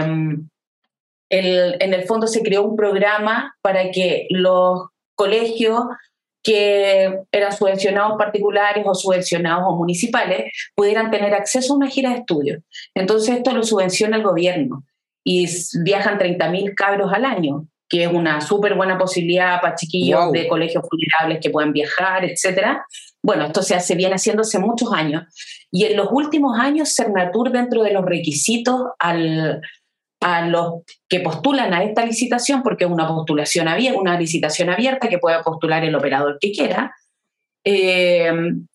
en el fondo se creó un programa para que los colegios que eran subvencionados particulares o subvencionados o municipales pudieran tener acceso a una gira de estudio. Entonces esto lo subvenciona el gobierno y viajan 30.000 cabros al año, que es una súper buena posibilidad para chiquillos de colegios vulnerables que puedan viajar, etc. Bueno, esto se hace, viene haciendo hace muchos años. Y en los últimos años, Cernatur, dentro de los requisitos al, a los que postulan a esta licitación, porque es una postulación abierta, una licitación abierta que pueda postular el operador que quiera, eh,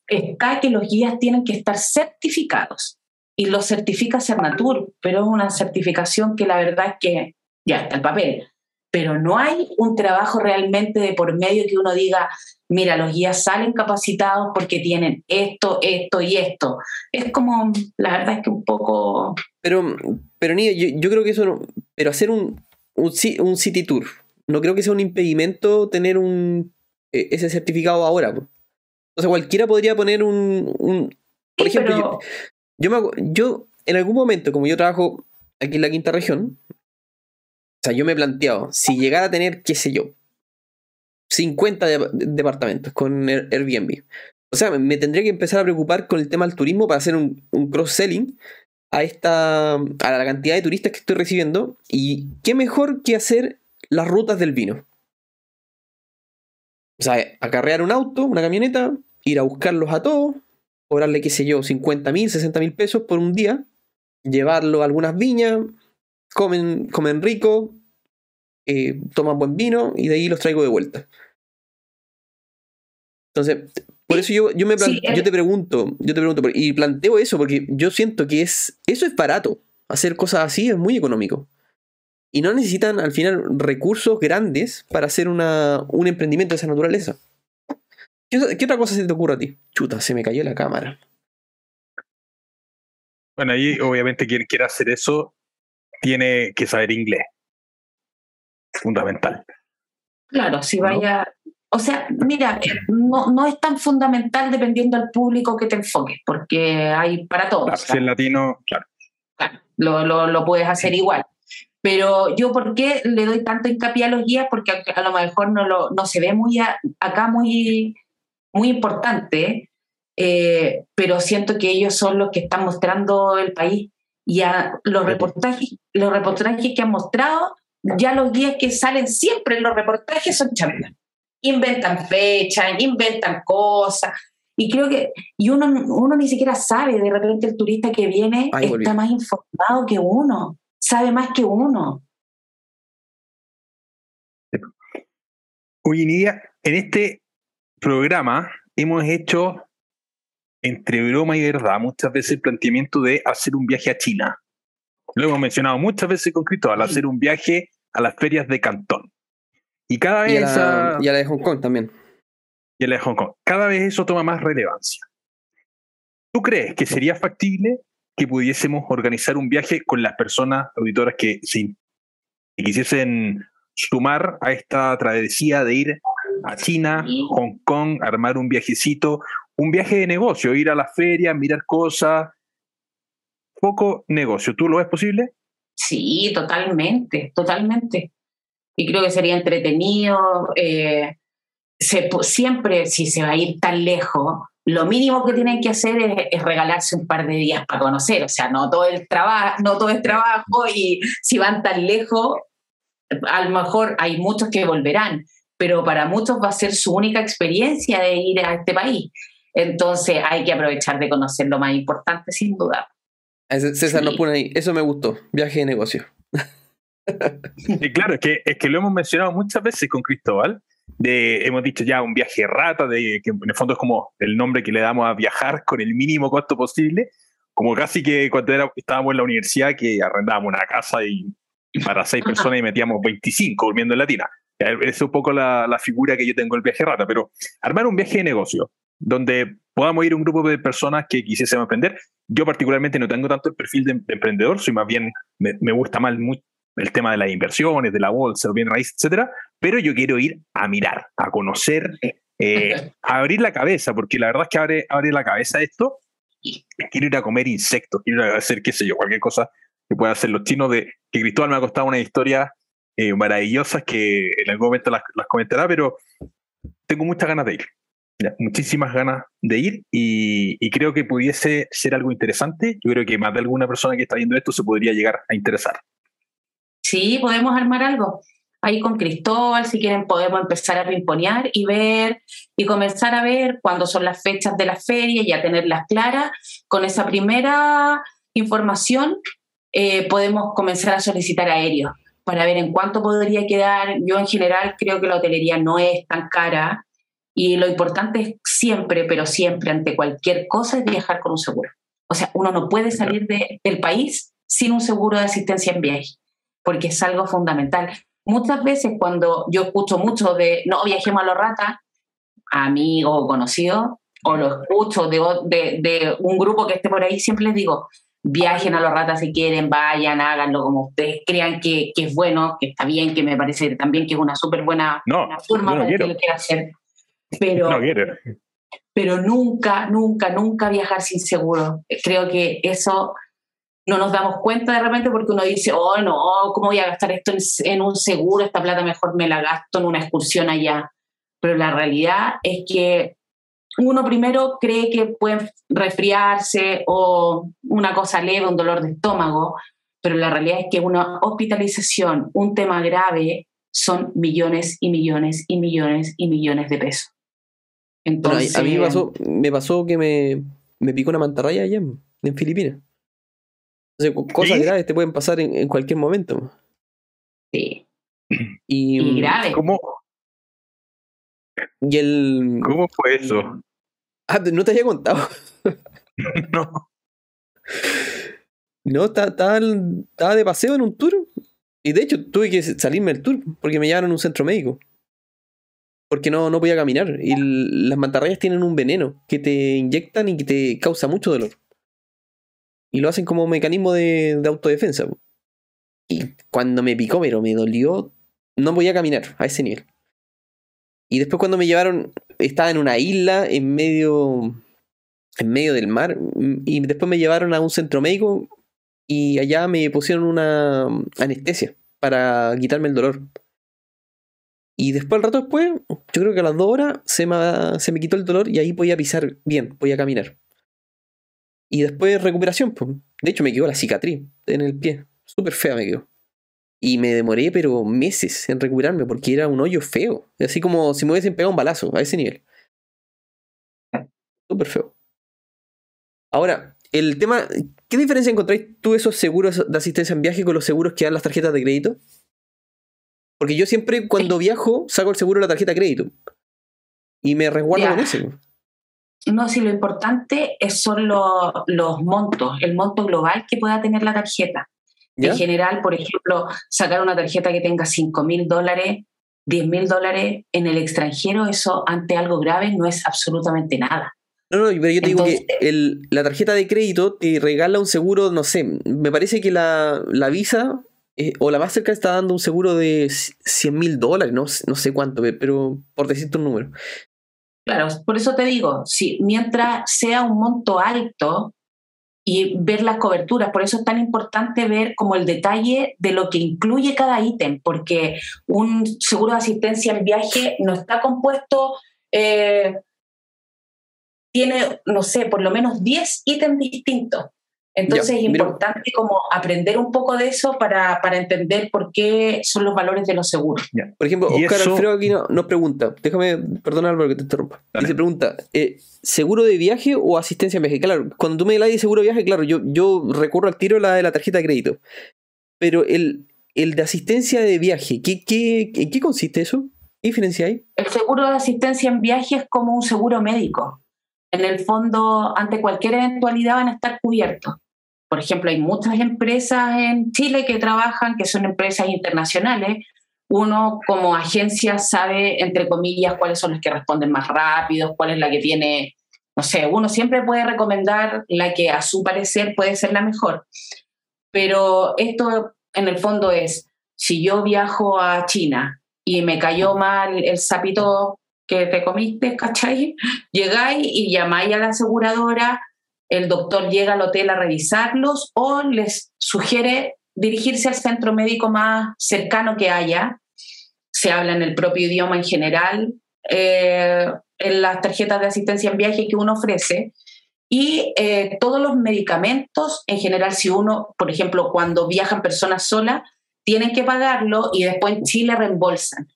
está que los guías tienen que estar certificados. Y lo certifica Cernatur, pero es una certificación que la verdad es que ya está el papel. Pero no hay un trabajo realmente de por medio que uno diga, mira, los guías salen capacitados porque tienen esto, esto y esto. Es como, la verdad es que un poco... Pero, pero yo, yo creo que eso no... Pero hacer un, un, city tour, no creo que sea un impedimento tener un, e, ese certificado ahora. O sea, cualquiera podría poner un... por ejemplo, yo, me, yo en algún momento, como yo trabajo aquí en la quinta región, sea, yo me he planteado, si llegara a tener, qué sé yo, 50 departamentos con Airbnb. O sea, me tendría que empezar a preocupar con el tema del turismo para hacer un, cross-selling a esta a la cantidad de turistas que estoy recibiendo. Y qué mejor que hacer las rutas del vino. O sea, acarrear un auto, una camioneta, ir a buscarlos a todos, cobrarle, qué sé yo, 50 mil, 60 mil pesos por un día, llevarlo a algunas viñas, comen, comen rico, eh, toman buen vino y de ahí los traigo de vuelta. Entonces, por eso yo, yo, me yo te pregunto, yo te pregunto, y planteo eso porque yo siento que es, eso es barato. Hacer cosas así es muy económico. Y no necesitan al final recursos grandes para hacer una, un emprendimiento de esa naturaleza. ¿Qué, otra cosa se te ocurre a ti? Chuta, se me cayó la cámara. Bueno, ahí obviamente quien quiera hacer eso tiene que saber inglés fundamental. Claro, si vaya, o sea, mira, no, no, es tan fundamental dependiendo del público que te enfoques, porque hay para todos. si es latino, claro. claro lo, lo, lo, puedes hacer igual. Pero yo, ¿por qué le doy tanto hincapié a los guías? Porque a, lo mejor no, lo, no se ve muy acá muy, muy importante, eh, pero siento que ellos son los que están mostrando el país. Y a los reportajes, los reportajes que han mostrado ya los guías que salen siempre en los reportajes son chavitas. Inventan fechas, inventan cosas. Y creo que y uno, uno ni siquiera sabe, de repente el turista que viene está más informado que uno, sabe más que uno. Oye, Nidia, en este programa hemos hecho, entre broma y verdad, muchas veces el planteamiento de hacer un viaje a China. Lo hemos mencionado muchas veces con Cristóbal, hacer un viaje a las ferias de Cantón. Y cada vez... Y a, la, de Hong Kong también. Y a la de Hong Kong. Cada vez eso toma más relevancia. ¿Tú crees que sería factible que pudiésemos organizar un viaje con las personas auditoras que, se, quisiesen sumar a esta travesía de ir a China, Hong Kong, armar un viajecito, un viaje de negocio, ir a la feria, mirar cosas, poco negocio. ¿Tú lo ves posible? Sí, totalmente, totalmente. Y creo que sería entretenido. Eh, siempre, si se va a ir tan lejos, lo mínimo que tienen que hacer es, regalarse un par de días para conocer, o sea, no todo el trabajo, no todo es trabajo y si van tan lejos, a lo mejor hay muchos que volverán, pero para muchos va a ser su única experiencia de ir a este país. Entonces hay que aprovechar de conocer lo más importante, sin duda. César nos pone ahí, eso me gustó, viaje de negocio. Y claro, es que, es que lo hemos mencionado muchas veces con Cristóbal, de, hemos dicho ya un viaje rata, de, que en el fondo es como el nombre que le damos a viajar con el mínimo costo posible, como casi que cuando era, estábamos en la universidad que arrendábamos una casa y, para seis personas y metíamos 25 durmiendo en la tina. Es un poco la, la figura que yo tengo el viaje rata, pero armar un viaje de negocio donde podamos ir un grupo de personas que quisiesen aprender. Yo particularmente no tengo tanto el perfil de, emprendedor, soy más bien, me, me gusta más el tema de las inversiones, de la bolsa, bien raíz, etcétera, pero yo quiero ir a mirar, a conocer, eh, a abrir la cabeza, porque la verdad es que abre, abre la cabeza esto. Quiero ir a comer insectos, quiero ir a hacer, qué sé yo, cualquier cosa que puedan hacer los chinos, de que Cristóbal me ha costado una historia eh, maravillosas que en algún momento las, las, comentará, pero tengo muchas ganas de ir. Muchísimas ganas de ir y, creo que pudiese ser algo interesante. Yo creo que más de alguna persona que está viendo esto se podría llegar a interesar. Sí, podemos armar algo. Ahí con Cristóbal, si quieren, podemos empezar a pimponear y ver y comenzar a ver cuándo son las fechas de la feria y a tenerlas claras. Con esa primera información eh, podemos comenzar a solicitar aéreos para ver en cuánto podría quedar. Yo en general creo que la hotelería no es tan cara y lo importante es siempre, pero siempre ante cualquier cosa es viajar con un seguro. O sea, uno no puede salir de, del país sin un seguro de asistencia en viaje, porque es algo fundamental. Muchas veces cuando yo escucho mucho de, no, viajemos a los ratas, amigo o conocido, o lo escucho de, de, de un grupo que esté por ahí, siempre les digo, viajen a los ratas si quieren, vayan, háganlo como ustedes crean que, que es bueno, que está bien, que me parece también que es una súper buena, forma para que lo quiera hacer. Pero, pero nunca, nunca, nunca viajar sin seguro. Creo que eso no nos damos cuenta de repente porque uno dice, oh no, ¿cómo voy a gastar esto en, un seguro? Esta plata mejor me la gasto en una excursión allá. Pero la realidad es que uno primero cree que puede resfriarse o una cosa leve, un dolor de estómago, pero la realidad es que una hospitalización, un tema grave, son millones y millones y millones y millones de pesos. Entonces, a mí me pasó, me pasó que me, me picó una mantarraya allá en, Filipinas. cosas graves te pueden pasar en, cualquier momento. Sí. Y, y grave. ¿Cómo, y el. ¿Cómo fue eso? Ah, no te había contado. no. No, estaba, de paseo en un tour. Y de hecho tuve que salirme del tour porque me llevaron a un centro médico. Porque no, no podía caminar. Y las mantarrayas tienen un veneno que te inyectan y que te causa mucho dolor. Y lo hacen como mecanismo de, de autodefensa. Y cuando me picó, pero me dolió, no podía caminar a ese nivel. Y después cuando me llevaron, estaba en una isla en medio, en medio del mar. Y después me llevaron a un centro médico y allá me pusieron una anestesia para quitarme el dolor. Y después, al rato después, yo creo que a las dos horas se me, se me quitó el dolor y ahí podía pisar bien, podía caminar. Y después recuperación, pues. De hecho, me quedó la cicatriz en el pie. Súper fea me quedó. Y me demoré, pero meses en recuperarme porque era un hoyo feo. Así como si me hubiesen pegado un balazo a ese nivel. Súper feo. Ahora, el tema, ¿qué diferencia encontráis tú esos seguros de asistencia en viaje con los seguros que dan las tarjetas de crédito? Porque yo siempre cuando viajo saco el seguro de la tarjeta de crédito. Y me resguardo con ese. No, si lo importante son los montos, el monto global que pueda tener la tarjeta. En general, por ejemplo, sacar una tarjeta que tenga 5 mil dólares, 10 mil dólares en el extranjero, eso ante algo grave no es absolutamente nada. No, no, pero yo te digo que el, la tarjeta de crédito te regala un seguro, no sé, me parece que la, la Visa eh, o la Mastercard está dando un seguro de 100 mil dólares, no, no sé cuánto, pero por decirte un número. Claro, por eso te digo, si mientras sea un monto alto, y ver las coberturas. Por eso es tan importante ver como el detalle de lo que incluye cada ítem, porque un seguro de asistencia en viaje no está compuesto, eh, tiene, no sé, por lo menos 10 ítems distintos. Entonces es importante como aprender un poco de eso para, para, entender por qué son los valores de los seguros. Por ejemplo, Oscar Alfredo aquí nos pregunta, déjame, perdona Álvaro que te interrumpa, y se pregunta, eh, ¿seguro de viaje o asistencia en viaje? Claro, cuando tú me hablas de seguro de viaje, claro, yo, yo recurro al tiro la de la tarjeta de crédito, pero el, el de asistencia de viaje, ¿qué, qué, ¿en qué consiste eso? ¿Qué diferencia hay? El seguro de asistencia en viaje es como un seguro médico. En el fondo, ante cualquier eventualidad van a estar cubiertos por ejemplo, hay muchas empresas en Chile que trabajan, que son empresas internacionales. Uno como agencia sabe, entre comillas, cuáles son las que responden más rápido, cuál es la que tiene, no sé, uno siempre puede recomendar la que a su parecer puede ser la mejor. Pero esto en el fondo es, si yo viajo a China y me cayó mal el sapito que te comiste, ¿cachai? Llegáis y llamáis a la aseguradora el doctor llega al hotel a revisarlos o les sugiere dirigirse al centro médico más cercano que haya. Se habla en el propio idioma en general, eh, en las tarjetas de asistencia en viaje que uno ofrece. Y eh, todos los medicamentos, en general, si uno, por ejemplo, cuando viajan personas solas, tienen que pagarlo y después en Chile reembolsan.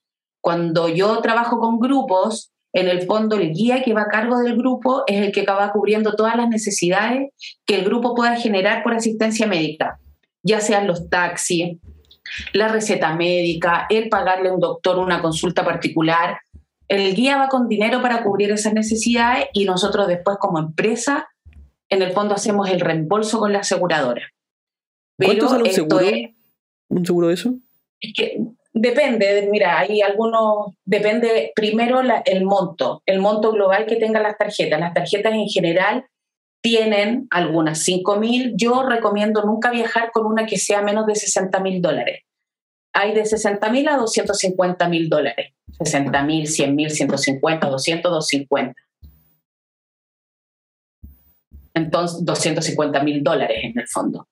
Cuando yo trabajo con grupos, en el fondo el guía que va a cargo del grupo es el que va cubriendo todas las necesidades que el grupo pueda generar por asistencia médica, ya sean los taxis, la receta médica, el pagarle a un doctor una consulta particular. El guía va con dinero para cubrir esas necesidades y nosotros después como empresa, en el fondo hacemos el reembolso con la aseguradora. ¿Cuánto sale un seguro? ¿Un seguro de eso? Es que Depende, mira, hay algunos, depende primero el monto, el monto global que tengan las tarjetas. Las tarjetas en general tienen algunas 5 mil. Yo recomiendo nunca viajar con una que sea menos de 60 mil dólares. Hay de 60 mil a 250 mil dólares. 60 mil, 100 mil, 150, 200, 250. Entonces, 250 mil dólares en el fondo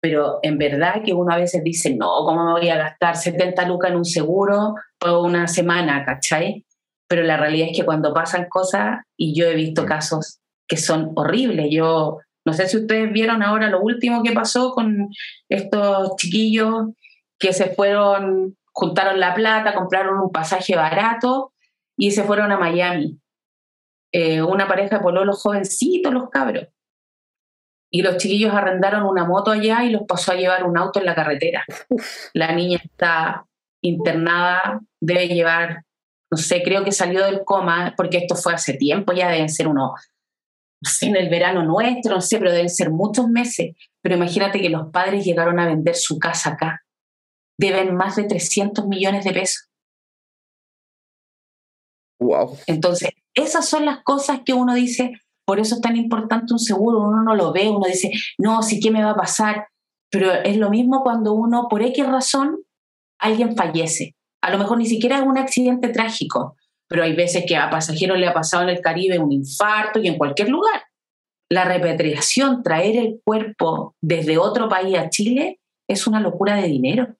pero en verdad que uno a veces dice, no, ¿cómo me voy a gastar 70 lucas en un seguro por una semana, ¿cachai? Pero la realidad es que cuando pasan cosas, y yo he visto casos que son horribles, yo no sé si ustedes vieron ahora lo último que pasó con estos chiquillos que se fueron, juntaron la plata, compraron un pasaje barato y se fueron a Miami. Eh, una pareja de los jovencitos, los cabros y los chiquillos arrendaron una moto allá y los pasó a llevar un auto en la carretera. La niña está internada, debe llevar, no sé, creo que salió del coma, porque esto fue hace tiempo, ya deben ser unos, no sé, en el verano nuestro, no sé, pero deben ser muchos meses. Pero imagínate que los padres llegaron a vender su casa acá. Deben más de 300 millones de pesos. Wow. Entonces, esas son las cosas que uno dice, por eso es tan importante un seguro, uno no lo ve, uno dice, no, sí, ¿qué me va a pasar? Pero es lo mismo cuando uno, por X razón, alguien fallece. A lo mejor ni siquiera es un accidente trágico, pero hay veces que a pasajeros le ha pasado en el Caribe un infarto y en cualquier lugar. La repatriación, traer el cuerpo desde otro país a Chile, es una locura de dinero.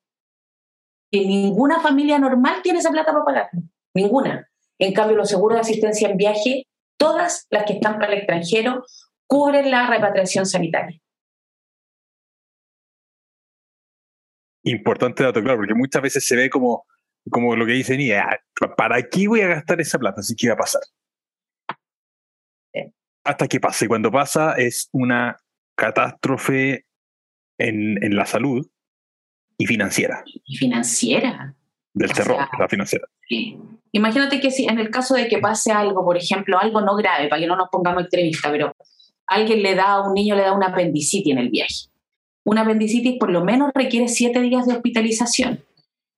Que ninguna familia normal tiene esa plata para pagar. Ninguna. En cambio, los seguros de asistencia en viaje todas las que están para el extranjero cubren la repatriación sanitaria. Importante dato, claro, porque muchas veces se ve como, como lo que dice Nia, ah, ¿para qué voy a gastar esa plata? Así que va a pasar. Hasta que pase. Y cuando pasa es una catástrofe en, en la salud y financiera. Y financiera. Del terror, la financiera. Imagínate que si en el caso de que pase algo, por ejemplo, algo no grave, para que no nos pongamos extremistas, pero alguien le da a un niño le da una apendicitis en el viaje. Una apendicitis por lo menos requiere siete días de hospitalización.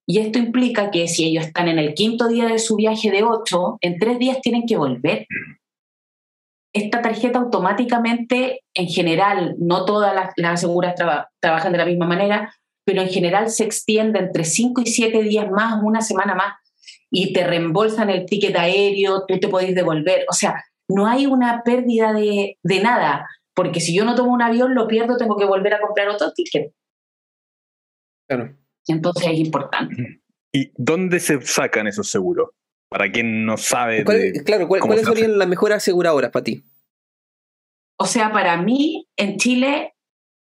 Y esto implica que si ellos están en el quinto día de su viaje de ocho, en tres días tienen que volver. Esta tarjeta automáticamente, en general, no todas las, las aseguras trabajan de la misma manera, pero en general se extiende entre cinco y siete días más, una semana más y te reembolsan el ticket aéreo, tú te podés devolver. O sea, no hay una pérdida de, de nada, porque si yo no tomo un avión, lo pierdo, tengo que volver a comprar otro ticket. Claro. Entonces es importante. ¿Y dónde se sacan esos seguros? Para quien no sabe. claro, ¿cuáles serían las mejores aseguradoras para ti? O sea, para mí, en Chile,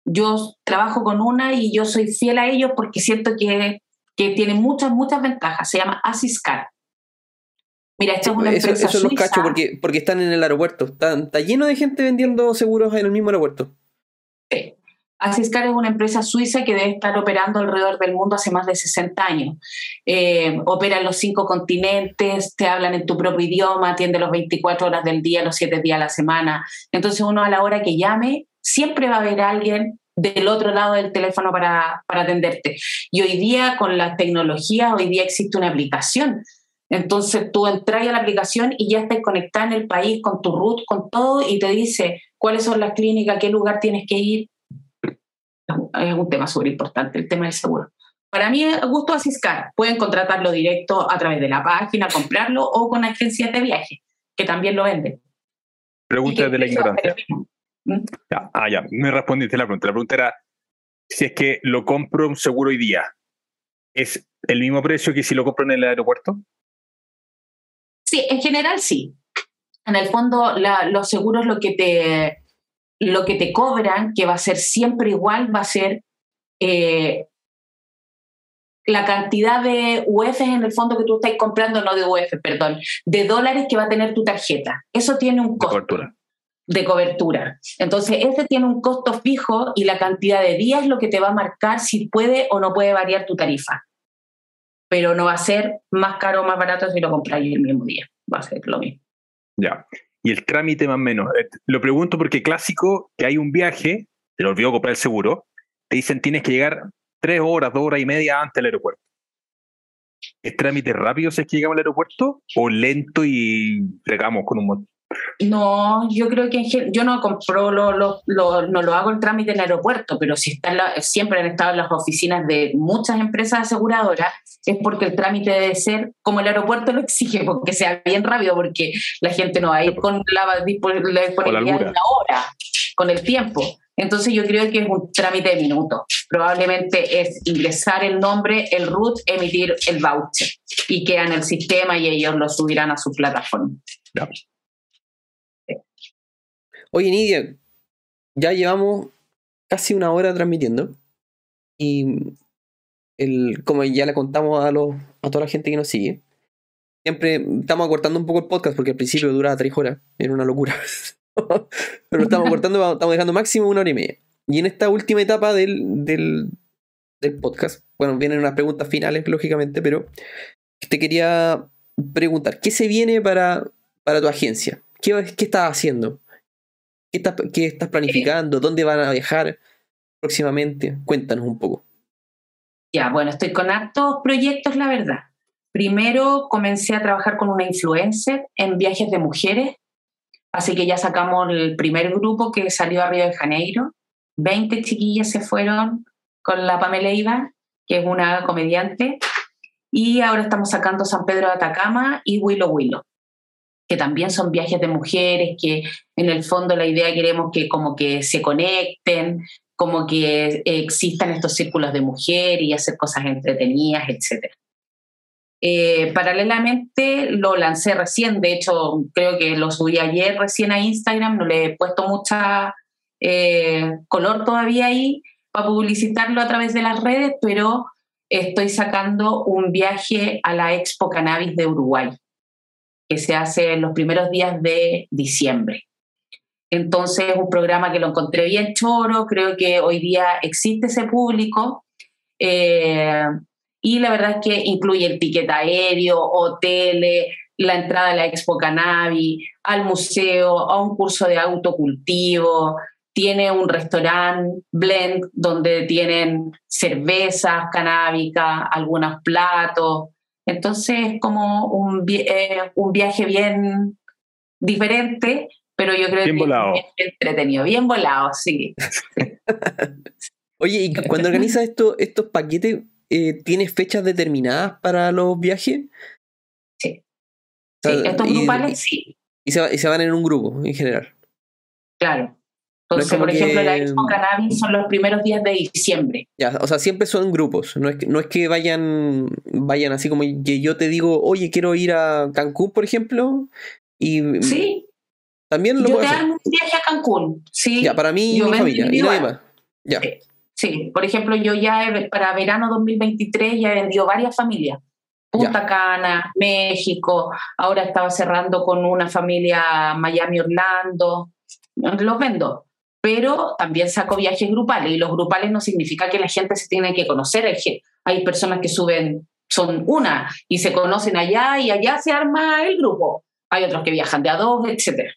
yo trabajo con una y yo soy fiel a ellos porque siento que, que tiene muchas, muchas ventajas. Se llama Asiscar. Mira, esto es una eso, empresa eso los cacho porque, porque están en el aeropuerto. Está, está, lleno de gente vendiendo seguros en el mismo aeropuerto. Sí. Asiscar es una empresa suiza que debe estar operando alrededor del mundo hace más de 60 años. Eh, opera en los cinco continentes, te hablan en tu propio idioma, atiende los 24 horas del día, los 7 días a la semana. Entonces uno a la hora que llame, siempre va a haber alguien del otro lado del teléfono para, para atenderte. Y hoy día con la tecnología, hoy día existe una aplicación entonces tú entras a la aplicación y ya estás conectada en el país con tu root, con todo, y te dice cuáles son las clínicas, qué lugar tienes que ir. Es un tema súper importante, el tema del seguro. Para mí gusto Asiscar. Pueden contratarlo directo a través de la página, comprarlo o con agencias de viaje, que también lo venden. Pregunta de la ignorancia. Ah, ya, me respondiste la pregunta. La pregunta era si es que lo compro un seguro hoy día, ¿es el mismo precio que si lo compro en el aeropuerto? Sí, en general sí. En el fondo, los seguros lo que, te, lo que te cobran, que va a ser siempre igual, va a ser eh, la cantidad de UF en el fondo que tú estás comprando, no de UF, perdón, de dólares que va a tener tu tarjeta. Eso tiene un costo. De cobertura. De cobertura. Entonces, ese tiene un costo fijo y la cantidad de días es lo que te va a marcar si puede o no puede variar tu tarifa pero no va a ser más caro o más barato si lo compras el mismo día. Va a ser lo mismo. Ya. Y el trámite más o menos. Eh, lo pregunto porque clásico, que hay un viaje, te lo olvidó comprar el seguro, te dicen tienes que llegar tres horas, dos horas y media antes del aeropuerto. ¿Es trámite rápido si es que llegamos al aeropuerto o lento y llegamos con un no, yo creo que yo no compro, lo, lo, no lo hago el trámite en el aeropuerto, pero si está siempre han estado en las oficinas de muchas empresas aseguradoras, es porque el trámite debe ser como el aeropuerto lo exige, porque sea bien rápido, porque la gente no va a ir con la, disponibilidad de una hora, con el tiempo. Entonces yo creo que es un trámite de minutos. Probablemente es ingresar el nombre, el root, emitir el voucher y queda en el sistema y ellos lo subirán a su plataforma. Oye, Nidia, ya llevamos casi una hora transmitiendo. Y el, como ya le contamos a, los, a toda la gente que nos sigue, siempre estamos acortando un poco el podcast porque al principio duraba tres horas, era una locura. Pero estamos acortando, estamos dejando máximo una hora y media. Y en esta última etapa del, del, del podcast, bueno, vienen unas preguntas finales, lógicamente, pero te quería preguntar, ¿qué se viene para, para tu agencia? ¿Qué, estás haciendo? ¿Qué estás, planificando? ¿Dónde van a viajar próximamente? Cuéntanos un poco. Ya, bueno, estoy con hartos proyectos, la verdad. Primero comencé a trabajar con una influencer en viajes de mujeres, así que ya sacamos el primer grupo que salió a Río de Janeiro. Veinte chiquillas se fueron con la Pamela Iba, que es una comediante, y ahora estamos sacando San Pedro de Atacama y Willow Willow que también son viajes de mujeres, que en el fondo la idea queremos que como que se conecten, como que existan estos círculos de mujer y hacer cosas entretenidas, etc. Eh, paralelamente lo lancé recién, de hecho creo que lo subí ayer recién a Instagram, no le he puesto mucha eh, color todavía ahí para publicitarlo a través de las redes, pero estoy sacando un viaje a la Expo Cannabis de Uruguay que se hace en los primeros días de diciembre. Entonces, es un programa que lo encontré bien choro, creo que hoy día existe ese público. Eh, y la verdad es que incluye el ticket aéreo, hoteles, la entrada a la Expo Cannabis, al museo, a un curso de autocultivo, tiene un restaurante blend donde tienen cervezas canábicas, algunos platos, entonces, como un, eh, un viaje bien diferente, pero yo creo que bien entretenido, bien volado, sí. Oye, y cuando organizas esto, estos paquetes, eh, ¿tienes fechas determinadas para los viajes? Sí. sí estos grupales sí. Y se, y se van en un grupo en general. Claro. Entonces, por ejemplo, la Expo Cannabis son los primeros días de diciembre. Ya, o sea, siempre son grupos. No es que, no es que vayan, vayan así como que yo te digo, oye, quiero ir a Cancún, por ejemplo. Y, sí. También lo Yo puedo te hacer. un viaje a Cancún, ¿sí? Ya, para mí y Yo mi vendo familia. Y individual. nadie más. Ya. Sí. Por ejemplo, yo ya he- para verano 2023 ya he vendido varias familias. Punta Cana, México, ahora estaba cerrando con una familia Miami-Orlando, los vendo. Pero también saco viajes grupales y los grupales no significa que la gente se tiene que conocer. Hay, personas que suben, son una y se conocen allá y allá se arma el grupo. Hay otros que viajan de a dos, etc.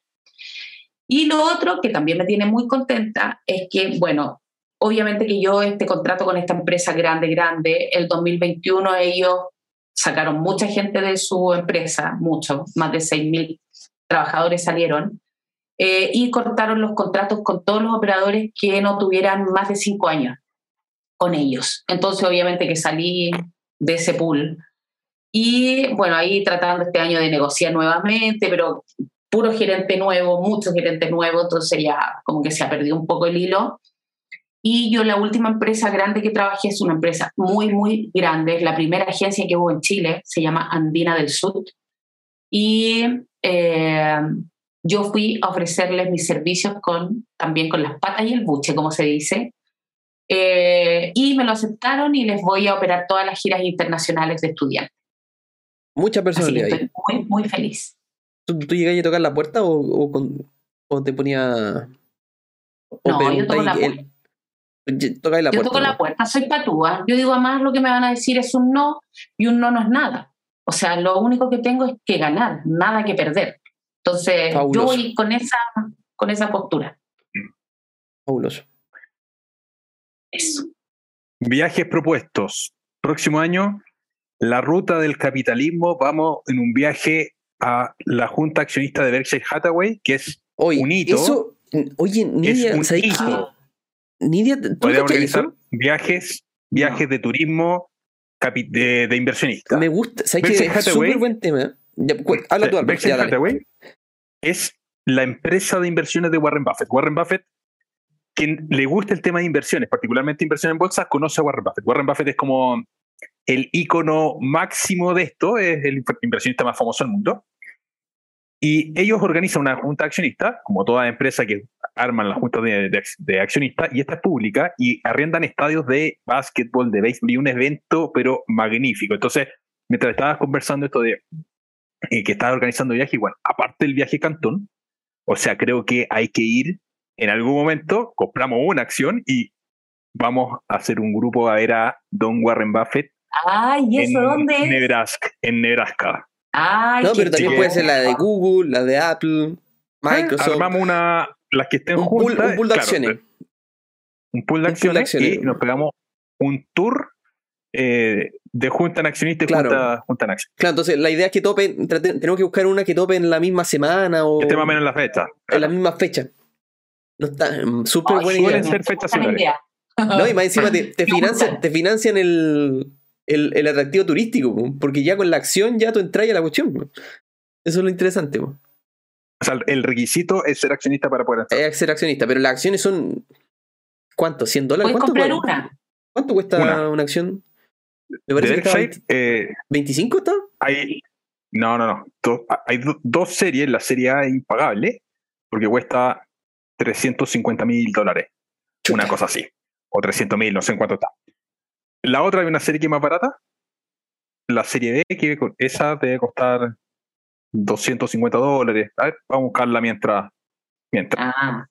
Y lo otro que también me tiene muy contenta es que, bueno, obviamente que yo este contrato con esta empresa grande, grande, el 2021 ellos sacaron mucha gente de su empresa, mucho, más de 6.000 trabajadores salieron, eh, y cortaron los contratos con todos los operadores que no tuvieran más de cinco años con ellos. Entonces, obviamente que salí de ese pool. Y bueno, ahí tratando este año de negociar nuevamente, pero puro gerente nuevo, mucho gerente nuevo, entonces ya como que se ha perdido un poco el hilo. Y yo la última empresa grande que trabajé es una empresa muy, muy grande, es la primera agencia que hubo en Chile, se llama Andina del Sur. Y eh, yo fui a ofrecerles mis servicios con, también con las patas y el buche, como se dice. Eh, y me lo aceptaron y les voy a operar todas las giras internacionales de estudiantes. Mucha Así que personalidad estoy muy, muy feliz. ¿Tú, tú llegas a tocar la puerta o, o, con- o te ponía. O No, yo toco la el- tocáis la Yo puerta. toco la ¿no? puerta, soy patúa. Yo digo, además lo que me van a decir es un no y un no no es nada. O sea, lo único que tengo es que ganar, nada que perder. Entonces, Fabuloso. yo voy con esa, con esa postura. Fabuloso. Eso. Viajes propuestos. Próximo año, la ruta del capitalismo. Vamos en un viaje a la Junta Accionista de Berkshire Hathaway, que es Un hito. eso. Oye, Nidia, un ¿sabes qué? Nidia, ¿tú organizar eso? viajes, viajes de turismo de, de inversionistas. Me gusta. ¿Sabes qué? Es súper buen tema. Ya, habla tú, Albert. Ya. Hathaway es la empresa de inversiones de Warren Buffett. Warren Buffett, quien le gusta el tema de inversiones, particularmente inversión en bolsa, conoce a Warren Buffett. Warren Buffett es como el ícono máximo de esto, es el inversionista más famoso del mundo. Y ellos organizan una junta de accionistas, como toda empresa que arman las juntas de, de de accionistas, y esta es pública, y arriendan estadios de básquetbol, de béisbol, y un evento, pero magnífico. Entonces, mientras estabas conversando esto de eh, que estaba organizando viaje, bueno, aparte del viaje Cantón, o sea, creo que hay que ir en algún momento, compramos una acción y vamos a hacer un grupo a ver a Don Warren Buffett Ay, ¿y eso en dónde es? Nebraska, en Nebraska. Ay, No, pero también puede ser la de Google, la de Apple, Microsoft. Armamos una, las que estén un, pool, juntas. un pool de claro, acciones. un pool de Un pool de acciones, acciones. y nos pegamos un tour eh, de junta en accionista y Claro. junta, junta en acción. Claro, entonces la idea es que topen. trate- Tenemos que buscar una que tope en la misma semana o Que esté más o menos en la fecha. en la misma fecha. No está. mm, Súper Ay, buena suelen idea. ser fechas. No, y más encima te, te Me financian, gusta. te financian el, el, el atractivo turístico, po, porque ya con la acción ya tú entras a la cuestión. Eso es lo interesante. O sea, el requisito es ser accionista para poder entrar. Es ser accionista, pero las acciones son. ¿Cuánto? ¿100 dólares? Puedes ¿Cuánto, comprar cuesta- una. ¿Cuánto cuesta Una. una, acción? Me De parece que estaba Berkshire, eh, 25 está. hay. No, no, no. Do- hay do- dos series. La serie A es impagable porque cuesta 350 mil dólares. Una cosa así. O 300 mil, no sé en cuánto está. La otra hay una serie que es más barata. La serie B, que esa debe costar 250 dólares. A ver, vamos a buscarla mientras. mientras. Ah,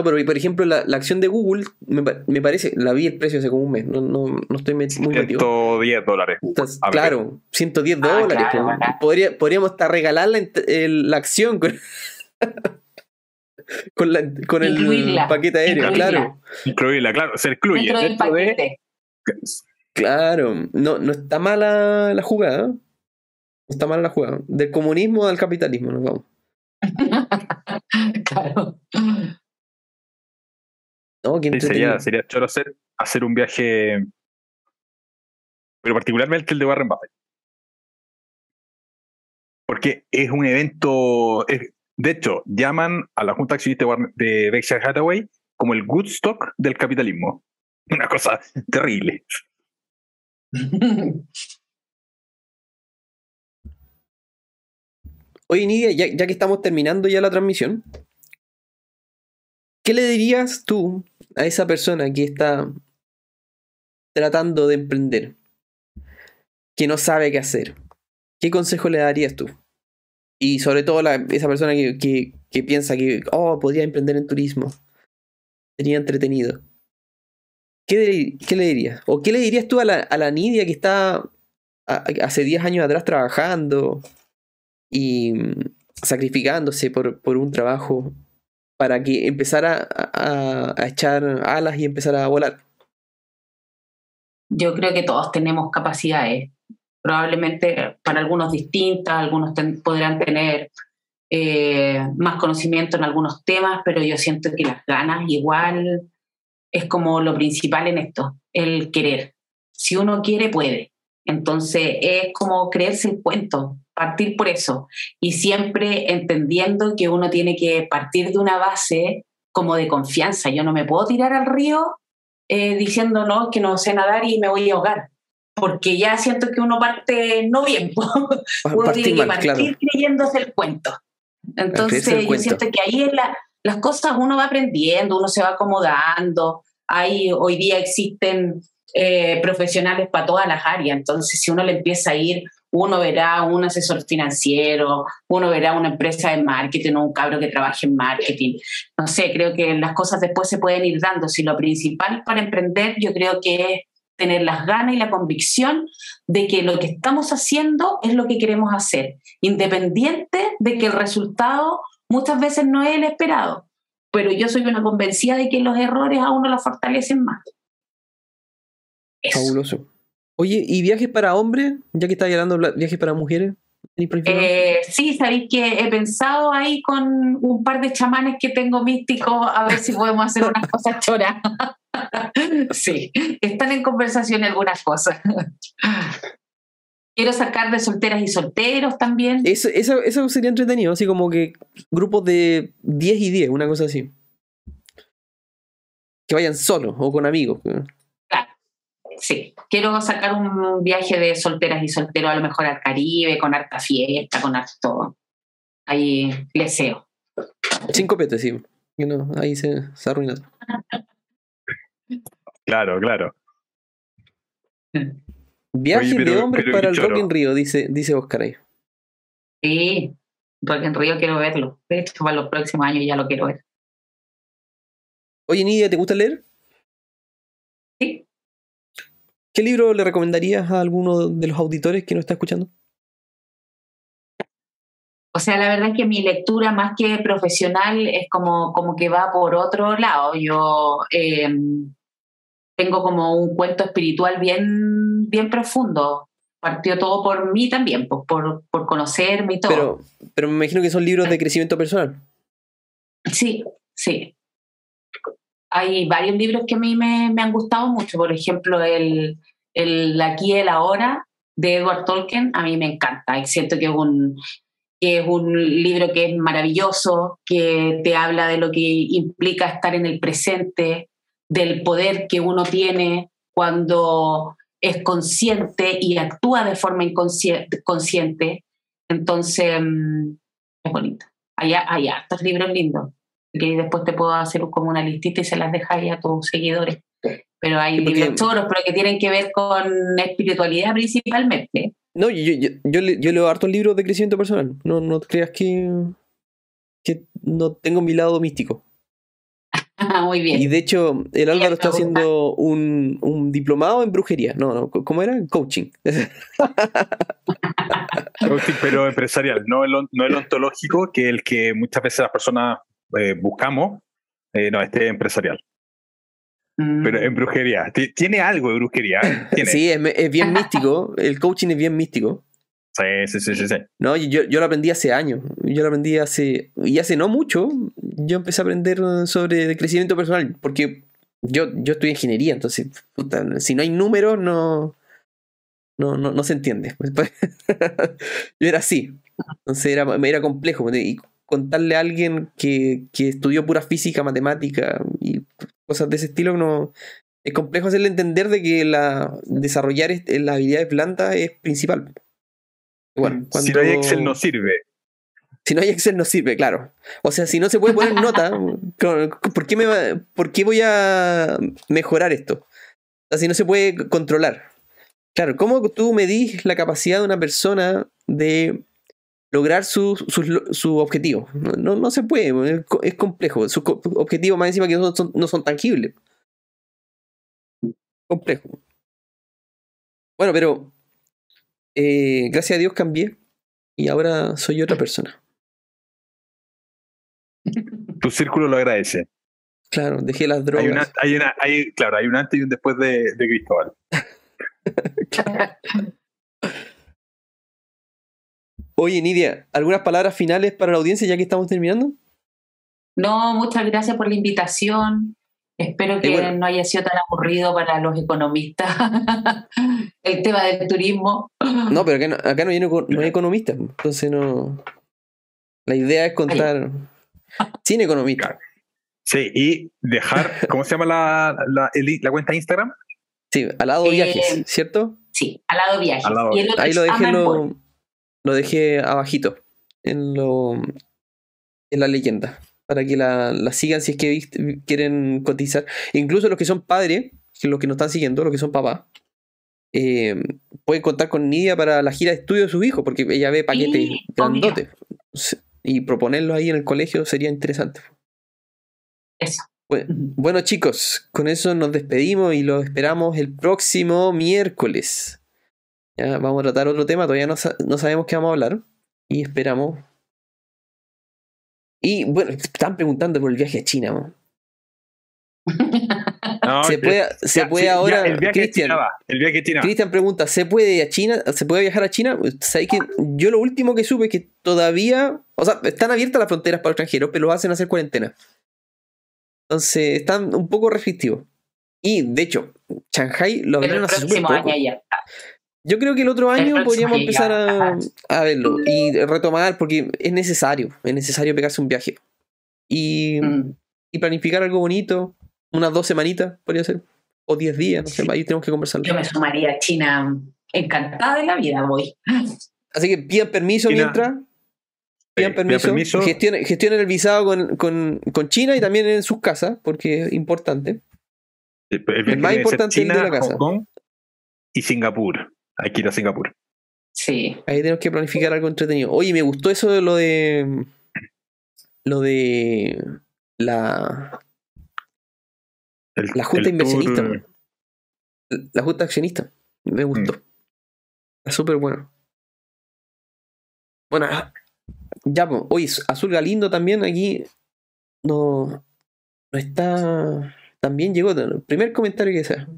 No, pero por ejemplo, la, la acción de Google, me, pa- me parece, la vi el precio hace como un mes, no, no, no estoy met- muy metido. 110 dólares. Entonces, A ver. claro, 110 Ah, dólares. claro, barato. Podría, podríamos hasta regalar la, ent- el- la acción con, con, la- con el Incluirla, paquete aéreo, incluirla. claro. Incluirla, claro, se incluye. dentro del dentro de- paquete. Claro, no, no está mala la jugada. ¿eh? No está mala la jugada. Del comunismo al capitalismo, nos vamos. claro. No, Sí, sería, sería choro hacer, hacer un viaje, pero particularmente el de Warren Buffett. Porque es un evento, es- de hecho, llaman a la Junta Accionista de Berkshire Hathaway como el Woodstock del capitalismo. Una cosa terrible. Oye, Nidia, ya, ya que estamos terminando ya la transmisión, ¿qué le dirías tú a esa persona que está tratando de emprender, que no sabe qué hacer? ¿Qué consejo le darías tú? Y sobre todo la, esa persona que, que, piensa que, oh, podría emprender en turismo. Sería entretenido. ¿Qué, le- dirías? ¿O qué le dirías tú a la, a la Nidia que está hace 10 años atrás trabajando y mm, sacrificándose por, por un trabajo para que empezara a, a- a echar alas y empezar a volar? Yo creo que todos tenemos capacidades, probablemente para algunos distintas, algunos podrán tener eh, más conocimiento en algunos temas, pero yo siento que las ganas igual es como lo principal en esto, el querer. Si uno quiere, puede. Entonces es como creerse el cuento, partir por eso y siempre entendiendo que uno tiene que partir de una base como de confianza. Yo no me puedo tirar al río eh, diciendo no, que no sé nadar y me voy a ahogar, porque ya siento que uno parte no bien, uno partir tiene que mal, partir claro. creyéndose el cuento. Entonces el yo cuento. siento que ahí la, las cosas uno va aprendiendo, uno se va acomodando, hay, hoy día existen eh, profesionales para todas las áreas, entonces si uno le empieza a ir, uno verá un asesor financiero, uno verá una empresa de marketing o un cabro que trabaje en marketing, no sé, creo que las cosas después se pueden ir dando, si lo principal para emprender yo creo que es tener las ganas y la convicción de que lo que estamos haciendo es lo que queremos hacer, independiente de que el resultado muchas veces no es el esperado. Pero yo soy una convencida de que los errores a uno lo fortalecen más. Fabuloso. Oye, ¿y viajes para hombres? Ya que estás hablando de viajes para mujeres. Eh, sí, sabéis que he pensado ahí con un par de chamanes que tengo místicos a ver si podemos hacer unas cosas choras. sí, están en conversación algunas cosas. Quiero sacar de solteras y solteros también. Eso, eso, eso sería entretenido, así como que grupos de 10 y 10, una cosa así. Que vayan solos o con amigos. Sí, quiero sacar un viaje de solteras y solteros a lo mejor al Caribe, con harta fiesta, con harto todo. Ahí les deseo. Sin copete, sí. Que no, ahí se, se arruina. Claro, claro. Viajes Oye, pero- de hombres pero para el. Rock in Rio, dice, dice Oscar ahí. Sí, porque en Río quiero verlo. De hecho, para los próximos años ya lo quiero ver. Oye, Nidia, ¿te gusta leer? ¿Qué libro le recomendarías a alguno de los auditores que nos está escuchando? O sea, la verdad es que mi lectura más que profesional es como, como que va por otro lado. Yo eh, tengo como un cuento espiritual bien, bien profundo. Partió todo por mí también, pues, por, por conocerme y todo. Pero, pero me imagino que son libros de crecimiento personal. Sí, sí. Hay varios libros que a mí me, me han gustado mucho. Por ejemplo, el, el Aquí y el Ahora de Edward Tolkien, a mí me encanta. Siento que es un, que es un libro que es maravilloso, que te habla de lo que implica estar en el presente, del poder que uno tiene cuando es consciente y actúa de forma inconsciente. consciente. Entonces, mm, es bonito. Hay, hay hartos libros lindos que después te puedo hacer como una listita y se las dejáis a tus seguidores. Pero hay Sí, porque- libros choros, pero que tienen que ver con espiritualidad principalmente. No, yo, yo, yo, le- yo leo hartos libros de crecimiento personal. No, no creas que, que no tengo mi lado místico. Muy bien. Y de hecho, el Álvaro está gusta. haciendo un, un diplomado en brujería. No, no, ¿cómo era? Coaching. Coaching, pero empresarial, no el, no el ontológico, que el que muchas veces las personas eh, buscamos, eh, no, este es empresarial. Mm. Pero en brujería, Ti- tiene algo de brujería. ¿eh? Tiene. Sí, es, es bien místico. El coaching es bien místico. Sí, sí, sí, sí, sí. No, yo, yo lo aprendí hace años. Yo lo aprendí hace. Y hace no mucho. Yo empecé a aprender sobre crecimiento personal. Porque yo, yo estudié ingeniería. Entonces, puta, si no hay números, no. No, no, no se entiende. yo era así. Entonces era, era complejo. Y contarle a alguien que, que estudió pura física, matemática y cosas de ese estilo, no. Es complejo hacerle entender de que la, desarrollar est- las habilidades blandas es principal. Bueno, Si no hay cuando- Excel no sirve. Si no hay Excel no sirve, claro. O sea, si no se puede poner nota, ¿por qué, me ¿por qué voy a mejorar esto? O sea, si no se puede controlar. Claro, ¿cómo tú medís la capacidad de una persona de lograr su, su, objetivo? No, no, se puede, es complejo. Sus objetivos más encima que no son, no son tangibles. Complejo. Bueno, pero eh, gracias a Dios cambié y ahora soy otra persona. Tu círculo lo agradece. Claro, dejé las drogas. Hay una, hay una, hay, claro, hay un antes y un después de, de Cristóbal. Oye, Nidia, ¿algunas palabras finales para la audiencia ya que estamos terminando? No, muchas gracias por la invitación. Espero que no haya sido tan aburrido para los economistas el tema del turismo. No, pero acá no, hay, economistas, entonces no. La idea es contar sin economistas. Sí, y dejar, ¿cómo se llama la, la, la cuenta de Instagram? Sí, al lado eh, viajes, ¿cierto? Sí, al lado viajes. Ahí lo dejé, lo, dejé abajito, en, lo, en la leyenda, para que la, la sigan si es que quieren cotizar. Incluso los que son padres, los que nos están siguiendo, los que son papás, eh, pueden contar con Nidia para la gira de estudio de su hijo, porque ella ve paquetes grandotes. Y proponerlo ahí en el colegio sería interesante. Eso. Bueno, chicos, con eso nos despedimos y lo esperamos el próximo miércoles. Ya, vamos a tratar otro tema, todavía no, sabemos qué vamos a hablar y esperamos. Y bueno, están preguntando por el viaje a China. se puede, se puede ahora. el viaje Cristian, China Cristian pregunta: ¿se puede a China? ¿Se puede viajar a China? que yo lo último que supe es que todavía. O sea, están abiertas las fronteras para los extranjeros, pero lo hacen hacer cuarentena. Entonces están un poco restrictivos. Y de hecho, Shanghai lo abrieron hace súper poco. Yo creo que el otro año podríamos empezar a, verlo y retomar porque es necesario, es necesario pegarse un viaje. Y, mm. y planificar algo bonito, unas dos semanitas podría ser, o diez días, no sé, ahí tenemos que conversarlo. Yo me sumaría a China encantada de la vida, voy. Así que pidan permiso mientras, pidan permiso, Gestionen, el visado con, China y también en sus casas, porque es importante. El, más importante es el de la casa. y Singapur. Hay que ir a Singapur. Sí. Ahí tenemos que planificar algo entretenido. Oye, me gustó eso de lo de. Lo de. La. la Junta Inversionista. La Junta Accionista. Me gustó. Mm. Está súper bueno. Bueno, ya, pues, oye, Azul Galindo también aquí no, no está. También llegó. El primer comentario que sea.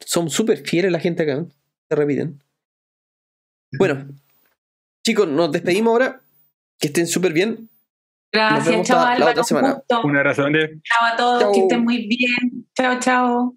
Son súper fieles la gente acá. Se repiten. Bueno, chicos, nos despedimos ahora. Que estén súper bien. Gracias, chao, la, otra semana. Un abrazo, Chao a todos, que estén muy bien. Chao, chao.